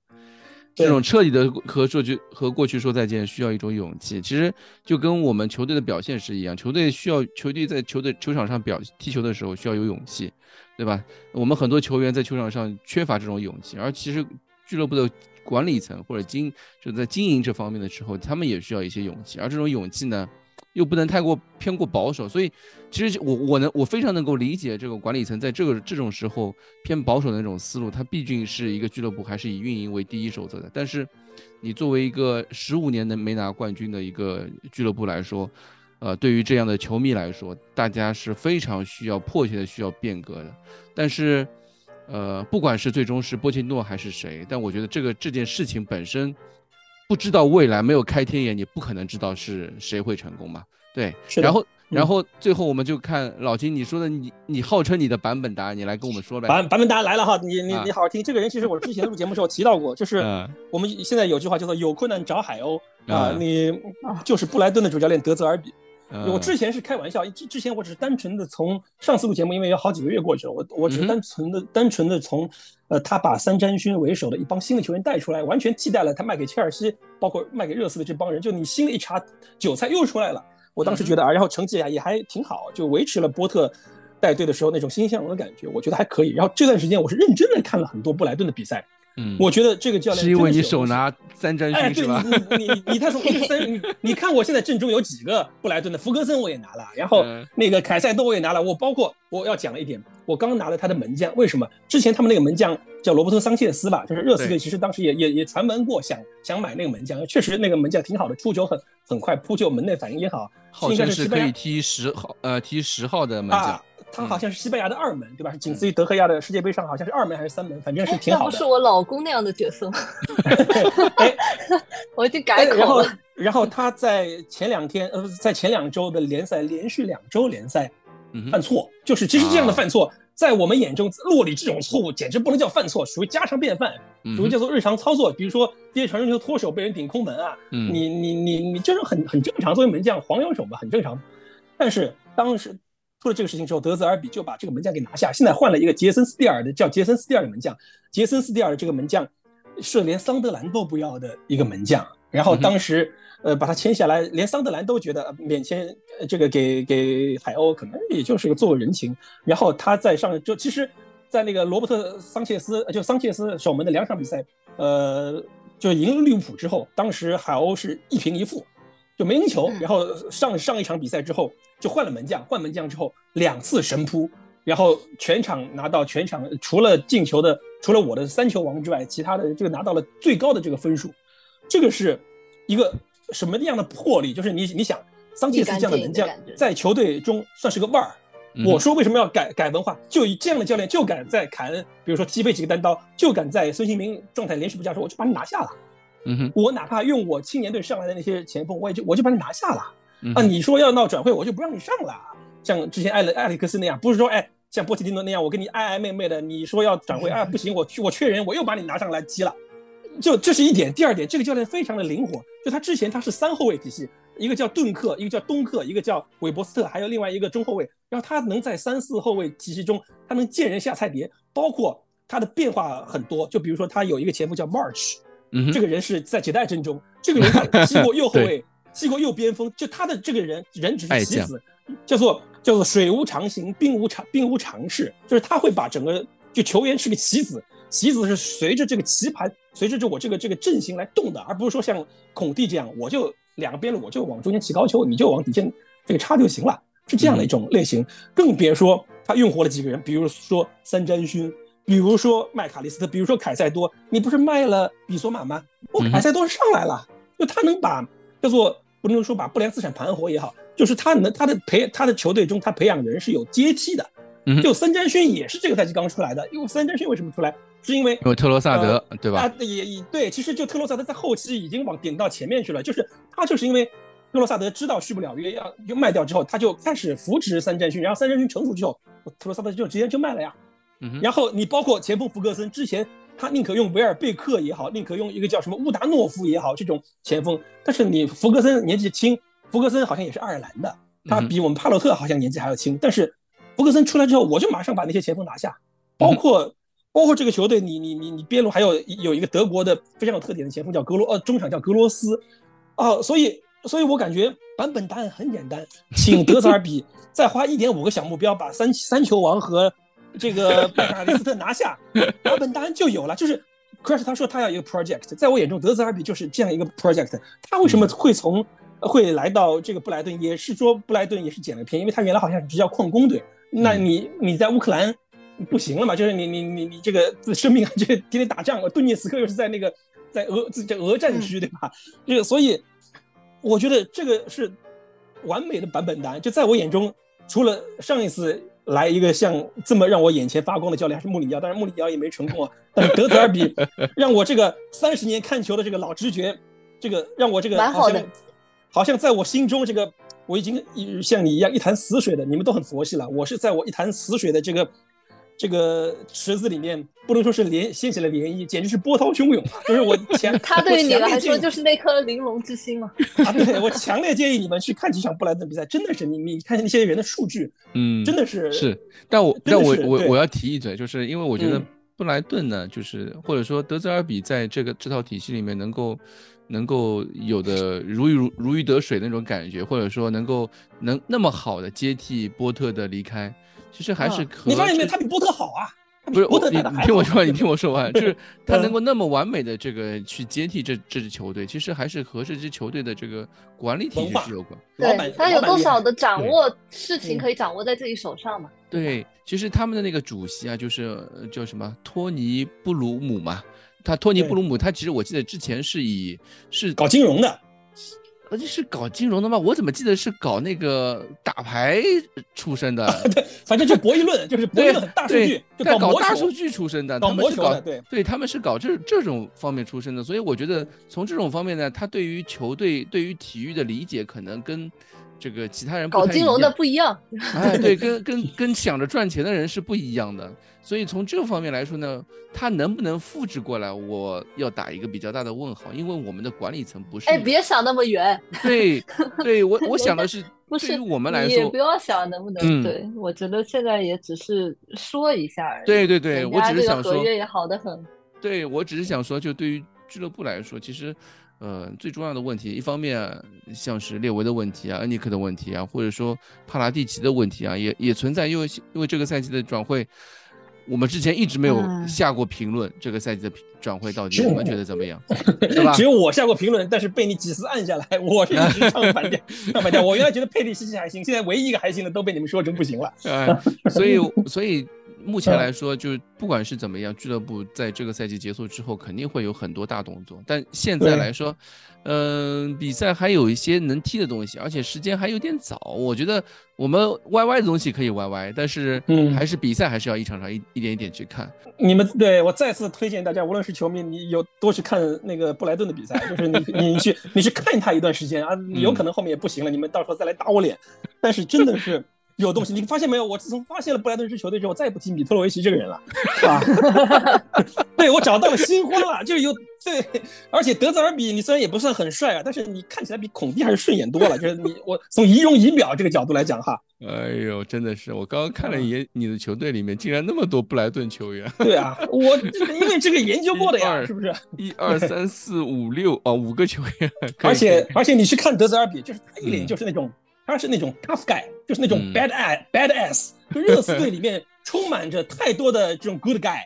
这种彻底的和过去和过去说再见，需要一种勇气。其实就跟我们球队的表现是一样，球队需要球队在球队球场上表踢球的时候需要有勇气，对吧？我们很多球员在球场上缺乏这种勇气，而其实俱乐部的管理层或者经就在经营这方面的时候，他们也需要一些勇气，而这种勇气呢？又不能太过偏过保守，所以其实我我能我非常能够理解这个管理层在这个这种时候偏保守的那种思路。他毕竟是一个俱乐部，还是以运营为第一守则的。但是你作为一个十五年的没拿冠军的一个俱乐部来说，呃，对于这样的球迷来说，大家是非常需要迫切的需要变革的。但是，呃，不管是最终是波切诺还是谁，但我觉得这个这件事情本身。不知道未来没有开天眼，你不可能知道是谁会成功嘛？对，然后然后最后我们就看老金你说的，你你号称你的版本答案，你来跟我们说呗。版版本答案来了哈，你你你好好听。这个人其实我之前录节目时候提到过，就是我们现在有句话叫做有困难找海鸥啊，你就是布莱顿的主教练德泽尔比。我之前是开玩笑，之之前我只是单纯的从上次录节目，因为有好几个月过去了，我我只是单纯的单纯的从，呃，他把三詹勋为首的一帮新的球员带出来，完全替代了他卖给切尔西，包括卖给热刺的这帮人，就你新的一茬韭菜又出来了。我当时觉得啊，然后成绩啊也还挺好，就维持了波特带队的时候那种欣欣向荣的感觉，我觉得还可以。然后这段时间我是认真的看了很多布莱顿的比赛。嗯，我觉得这个教练是因为你手拿三张勋是吧？你你你他说 三，你看我现在阵中有几个布莱顿的，福格森我也拿了，然后那个凯塞多我也拿了，我包括我要讲了一点，我刚拿了他的门将，为什么？之前他们那个门将叫罗伯特桑切斯吧，就是热刺队，其实当时也也也传闻过想想买那个门将，确实那个门将挺好的，出球很很快，扑救门内反应也好，号称是可以踢十号呃踢十号的门将。他好像是西班牙的二门，对吧？仅次于德赫亚的世界杯上，好像是二门还是三门，反正是挺好的。不是我老公那样的角色。我已经改口了。然后，然后他在前两天，呃，在前两周的联赛连续两周联赛犯错，就是其实这样的犯错，在我们眼中，洛里这种错误简直不能叫犯错，属于家常便饭，属于叫做日常操作。比如说第一传中球脱手被人顶空门啊，你你你你这是很很正常，作为门将黄油手嘛，很正常。但是当时。出了这个事情之后，德泽尔比就把这个门将给拿下。现在换了一个杰森斯蒂尔的，叫杰森斯蒂尔的门将。杰森斯蒂尔这个门将是连桑德兰都不要的一个门将。然后当时呃把他签下来，连桑德兰都觉得免签这个给给海鸥可能也就是个做人情。然后他在上就其实，在那个罗伯特桑切斯就桑切斯守门的两场比赛，呃就赢了利物浦之后，当时海鸥是一平一负。就没赢球，然后上上一场比赛之后就换了门将，换门将之后两次神扑，然后全场拿到全场除了进球的，除了我的三球王之外，其他的这个拿到了最高的这个分数，这个是一个什么样的魄力？就是你你想，桑切斯这样的门将在球队中算是个腕儿。我说为什么要改改文化？就以这样的教练就敢在凯恩，比如说踢飞几个单刀，就敢在孙兴民状态连续不佳时候，我就把你拿下了。嗯哼，我哪怕用我青年队上来的那些前锋，我也就我就把你拿下了。啊，你说要闹转会，我就不让你上了。像之前艾勒艾利克斯那样，不是说哎，像波切蒂诺那样，我跟你爱爱妹妹的，你说要转会啊，不行，我去我缺人，我又把你拿上来踢了。就这是一点。第二点，这个教练非常的灵活。就他之前他是三后卫体系，一个叫顿克，一个叫东克，一个叫韦伯斯特，还有另外一个中后卫。然后他能在三四后卫体系中，他能见人下菜碟，包括他的变化很多。就比如说他有一个前锋叫 March。这个人是在几代阵中，这个人踢过右后卫，踢过右边锋，就他的这个人人只是棋子，叫做叫做水无常形，兵无常兵无常势，就是他会把整个就球员是个棋子，棋子是随着这个棋盘，随着这我这个这个阵型来动的，而不是说像孔蒂这样，我就两个边路我就往中间起高球，你就往底线这个插就行了，是这样的一种类型，更别说他用活了几个人，比如说三詹勋。比如说麦卡利斯特，比如说凯塞多，你不是卖了比索马吗？我凯塞多上来了，就他能把叫做不能说把不良资产盘活也好，就是他能他的培他的球队中他培养人是有阶梯的。就森詹勋也是这个赛季刚出来的，因为森詹勋为什么出来？是因为因为特罗萨德对吧？啊也也对，其实就特罗萨德在后期已经往顶到前面去了，就是他就是因为特罗萨德知道续不了约要就卖掉之后，他就开始扶持三詹勋，然后三詹勋成熟之后，特罗萨德就直接就卖了呀。然后你包括前锋福格森，之前他宁可用维尔贝克也好，宁可用一个叫什么乌达诺夫也好，这种前锋。但是你福格森年纪轻，福格森好像也是爱尔兰的，他比我们帕洛特好像年纪还要轻。但是福格森出来之后，我就马上把那些前锋拿下，包括包括这个球队，你你你你边路还有有一个德国的非常有特点的前锋叫格罗，呃，中场叫格罗斯，啊，所以所以我感觉版本答案很简单，请德泽尔比再花一点五个小目标把三三球王和。这个拜卡利斯特拿下，版本答案就有了。就是 Crash 他说他要一个 project，在我眼中，德泽尔比就是这样一个 project。他为什么会从会来到这个布莱顿？也是说布莱顿也是捡了便宜，因为他原来好像只叫矿工队。那你你在乌克兰不行了嘛？就是你你你你这个生命这个天天打仗，顿涅茨克又是在那个在俄在俄战区对吧？这个所以我觉得这个是完美的版本答案。就在我眼中，除了上一次。来一个像这么让我眼前发光的教练，还是穆里尼奥，但是穆里尼奥也没成功啊。但是德泽尔比让我这个三十年看球的这个老直觉，这个让我这个好像好像在我心中这个我已经像你一样一潭死水的，你们都很佛系了，我是在我一潭死水的这个。这个池子里面不能说是涟掀起了涟漪，简直是波涛汹涌啊！就是我强，他对于你来说就是那颗玲珑之心嘛。啊，对我强烈建议你们去看几场布莱顿比赛，真的是你你看那些人的数据，嗯，真的是是。但我但我我我要提一嘴，就是因为我觉得布莱顿呢，就是或者说德泽尔比在这个这套体系里面能够能够有的如鱼如如鱼得水那种感觉，或者说能够能那么好的接替波特的离开。其实还是可你发现没有？他比波特好啊！不是，你你听我说完，你听我说完，就是他能够那么完美的这个去接替这这支球队，其实还是和这支球队的这个管理体系是有关。对，他有多少的掌握事情可以掌握在自己手上嘛？对，其实他们的那个主席啊，就是叫什么托尼布鲁姆嘛，他托尼布鲁姆，他其实我记得之前是以是搞金融的。是搞金融的吗？我怎么记得是搞那个打牌出身的？对，反正就博弈论，就是博弈论大数据，就搞大数据出身的。他们是搞对，对，他们是搞这这种方面出身的。所以我觉得从这种方面呢，他对于球队、对于体育的理解，可能跟这个其他人搞金融的不一样。哎，对，跟跟跟想着赚钱的人是不一样的。所以从这方面来说呢，他能不能复制过来，我要打一个比较大的问号，因为我们的管理层不是。哎，别想那么远。对，对我我想的是，不是我们来说，也不要想能不能。对，我觉得现在也只是说一下而已。对对对，我只是想说，合约也好的很。对，我只是想说，就对于俱乐部来说，其实，呃，最重要的问题，一方面像是列维的问题啊，恩尼克的问题啊，或者说帕拉蒂奇的问题啊，也也存在，因为因为这个赛季的转会。我们之前一直没有下过评论，这个赛季的转会到底你们觉得怎么样？对吧？只有我下过评论，但是被你几次按下来，我是一直唱反调，唱反调。我原来觉得佩里西奇还行，现在唯一一个还行的都被你们说成不行了。所以，所以。目前来说，就是不管是怎么样，俱乐部在这个赛季结束之后，肯定会有很多大动作。但现在来说，嗯，比赛还有一些能踢的东西，而且时间还有点早。我觉得我们 YY 的东西可以 YY，但是还是比赛还是要一场场一一点一点去看。你们对我再次推荐大家，无论是球迷，你有多去看那个布莱顿的比赛，就是你 你去你去看他一段时间啊，有可能后面也不行了，你们到时候再来打我脸。但是真的是。有东西，你发现没有？我自从发现了布莱顿这支球队之后，再也不提米特洛维奇这个人了，是吧？对我找到了新欢了，就是有对，而且德泽尔比你虽然也不算很帅啊，但是你看起来比孔蒂还是顺眼多了。就是你我从仪容仪表这个角度来讲哈，哎呦，真的是我刚刚看了一眼你的球队里面竟然那么多布莱顿球员。对啊，我因为这个研究过的呀，是不是？一二三四五六啊，五个球员。而且而且你去看德泽尔比，就是他一脸就是那种。他是那种 tough guy，就是那种 bad ass bad ass，就热刺队里面充满着太多的这种 good guy，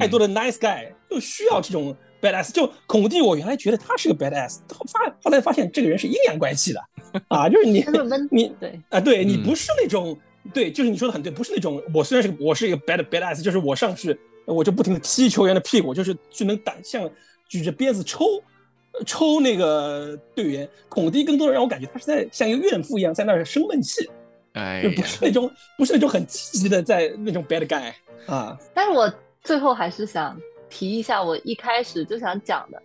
太多的 nice guy，就需要这种 bad ass。就孔蒂，我原来觉得他是个 bad ass，发后来发现这个人是阴阳怪气的 啊，就是你你对啊，对你不是那种对，就是你说的很对，不是那种我虽然是我是一个 bad bad ass，就是我上去我就不停的踢球员的屁股，就是就能打像举着鞭子抽。抽那个队员，孔蒂更多的让我感觉他是在像一个怨妇一样在那儿生闷气，哎，就不是那种不是那种很积极的在那种 bad guy 啊。但是我最后还是想提一下，我一开始就想讲的，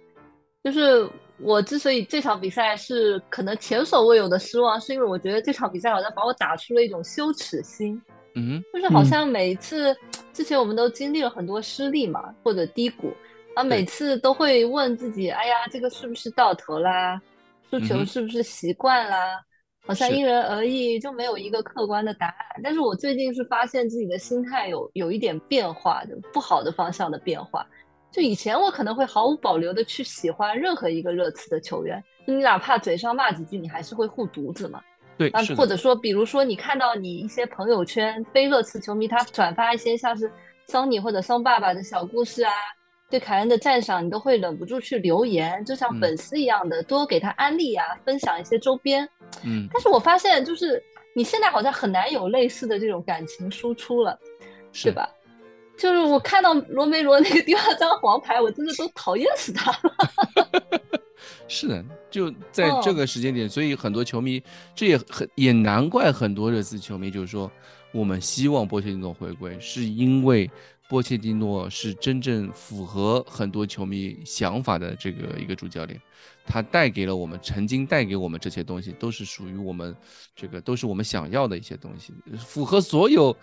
就是我之所以这场比赛是可能前所未有的失望，是因为我觉得这场比赛好像把我打出了一种羞耻心，嗯，就是好像每一次之前我们都经历了很多失利嘛，或者低谷。啊，每次都会问自己，哎呀，这个是不是到头啦？输球是不是习惯啦？好像因人而异，就没有一个客观的答案。但是我最近是发现自己的心态有有一点变化，就不好的方向的变化。就以前我可能会毫无保留的去喜欢任何一个热刺的球员，你哪怕嘴上骂几句，你还是会护犊子嘛。对，啊，或者说，比如说你看到你一些朋友圈非热刺球迷他转发一些像是桑尼或者桑爸爸的小故事啊。对凯恩的赞赏，你都会忍不住去留言，就像粉丝一样的多给他安利啊，分享一些周边。嗯，但是我发现，就是你现在好像很难有类似的这种感情输出了，对吧？就是我看到罗梅罗那个第二张黄牌，我真的都讨厌死他了。是的，就在这个时间点，所以很多球迷，这也很也难怪很多热刺球迷就是说，我们希望波切蒂诺回归，是因为。波切蒂诺是真正符合很多球迷想法的这个一个主教练，他带给了我们，曾经带给我们这些东西，都是属于我们，这个都是我们想要的一些东西，符合所有。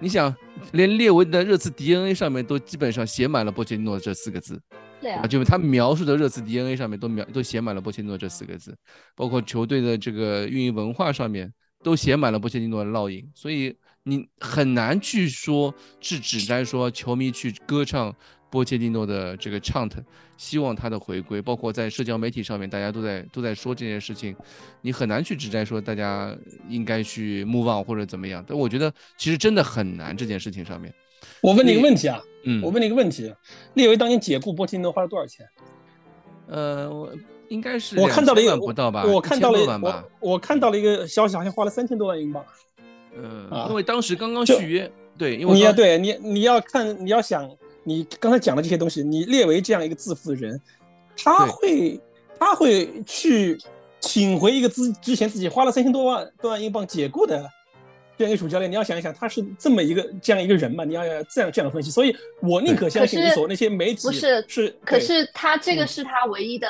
你想，连列维的热刺 DNA 上面都基本上写满了波切蒂诺这四个字，对啊，就是他描述的热刺 DNA 上面都描都写满了波切蒂诺这四个字，包括球队的这个运营文化上面都写满了波切蒂诺的烙印，所以。你很难去说，是指摘说球迷去歌唱波切蒂诺的这个 chant，希望他的回归，包括在社交媒体上面，大家都在都在说这件事情，你很难去指摘说大家应该去 move on 或者怎么样。但我觉得其实真的很难这件事情上面。我问你一个问题啊，嗯，我问你一个问题，列维当年解雇波切蒂诺花了多少钱？呃，我应该是我看到了一个不到吧，我看到了我我看到了一个消息，好像花了三千多万英镑。嗯，因为当时刚刚续约，对，因为你要对你你要看你要想你刚才讲的这些东西，你列为这样一个自负的人，他会他会去请回一个之之前自己花了三千多万多万英镑解雇的这样一个主教练，你要想一想，他是这么一个这样一个人嘛？你要要这样这样分析，所以我宁可相信你所那些媒体不是是，可是他这个是他唯一的。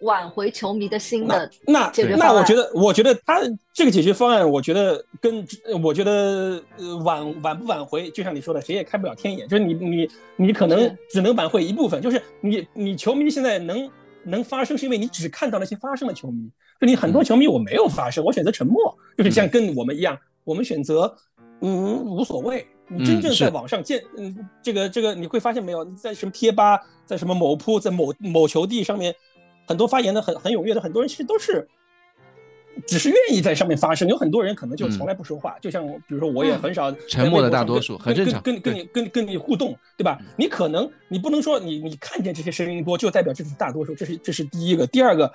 挽回球迷的心的那那我觉得，我觉得他这个解决方案，我觉得跟我觉得呃挽挽不挽回，就像你说的，谁也开不了天眼。就是你你你可能只能挽回一部分，就是你你球迷现在能能发声，是因为你只看到那些发声的球迷。就你很多球迷我没有发声，我选择沉默，就是像跟我们一样，我们选择嗯无所谓。你真正在网上见嗯这个这个你会发现没有，在什么贴吧，在什么某铺，在某某球地上面。很多发言的很很踊跃的很多人，其实都是只是愿意在上面发声，有很多人可能就从来不说话，就像比如说我也很少沉默的大多数，很正常，跟跟你跟跟你互动，对吧？你可能你不能说你你看见这些声音多就代表这是大多数，这是这是第一个，第二个。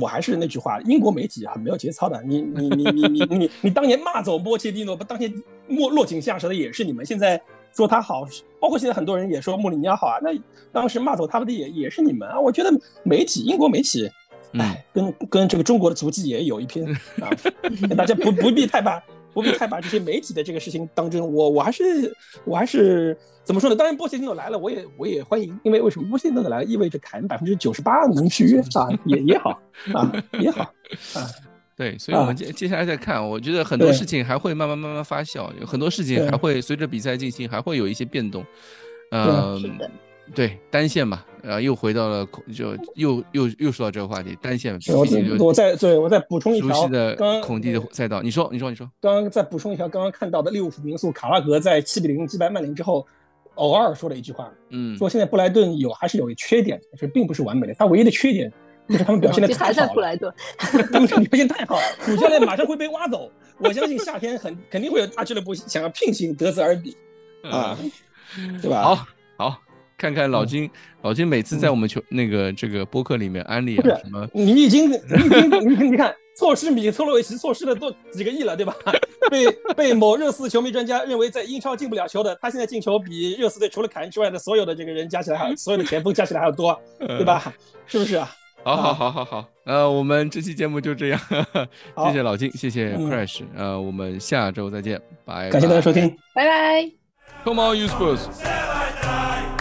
我还是那句话，英国媒体很没有节操的。你你你你你你你当年骂走波切蒂诺，不当年落落井下石的也是你们。现在说他好，包括现在很多人也说穆里尼奥好啊，那当时骂走他们的也也是你们啊。我觉得媒体，英国媒体，哎，跟跟这个中国的足迹也有一拼 啊。大家不不必太把。不必太把这些媒体的这个事情当真，我我还是我还是怎么说呢？当然波切蒂诺来了，我也我也欢迎，因为为什么波切蒂诺来了，意味着凯恩百分之九十八能续约啊，也也好啊，也好啊。对，所以我们接接下来再看，我觉得很多事情还会慢慢慢慢发酵，有很多事情还会随着比赛进行，还会有一些变动。嗯，对单线吧，呃，又回到了就又又又说到这个话题，单线。我我再对我再补充一条，熟悉的孔蒂的赛道，你说你说你说。刚刚再补充一条，刚刚看到的利物浦名宿卡拉格在七比零击败曼联之后，偶尔说了一句话，嗯，说现在布莱顿有还是有缺点，就是并不是完美的，他唯一的缺点就是他们表现的太好了，他们表现太好，主教练马上会被挖走，我相信夏天很肯定会有大俱乐部想要聘请德泽尔比啊，对吧？好，好。看看老金，老金每次在我们球那个这个播客里面安利啊什么，你已经你已经你你看错失米特洛维奇错失了多几个亿了，对吧？被被某热刺球迷专家认为在英超进不了球的，他现在进球比热刺队除了凯恩之外的所有的这个人加起来还所有的前锋加起来还要多，对吧？是不是啊？好好好好好，呃，我们这期节目就这样，谢谢老金，谢谢 Crash，呃，我们下周再见，拜，感谢大家收听，拜拜，Come on you Spurs。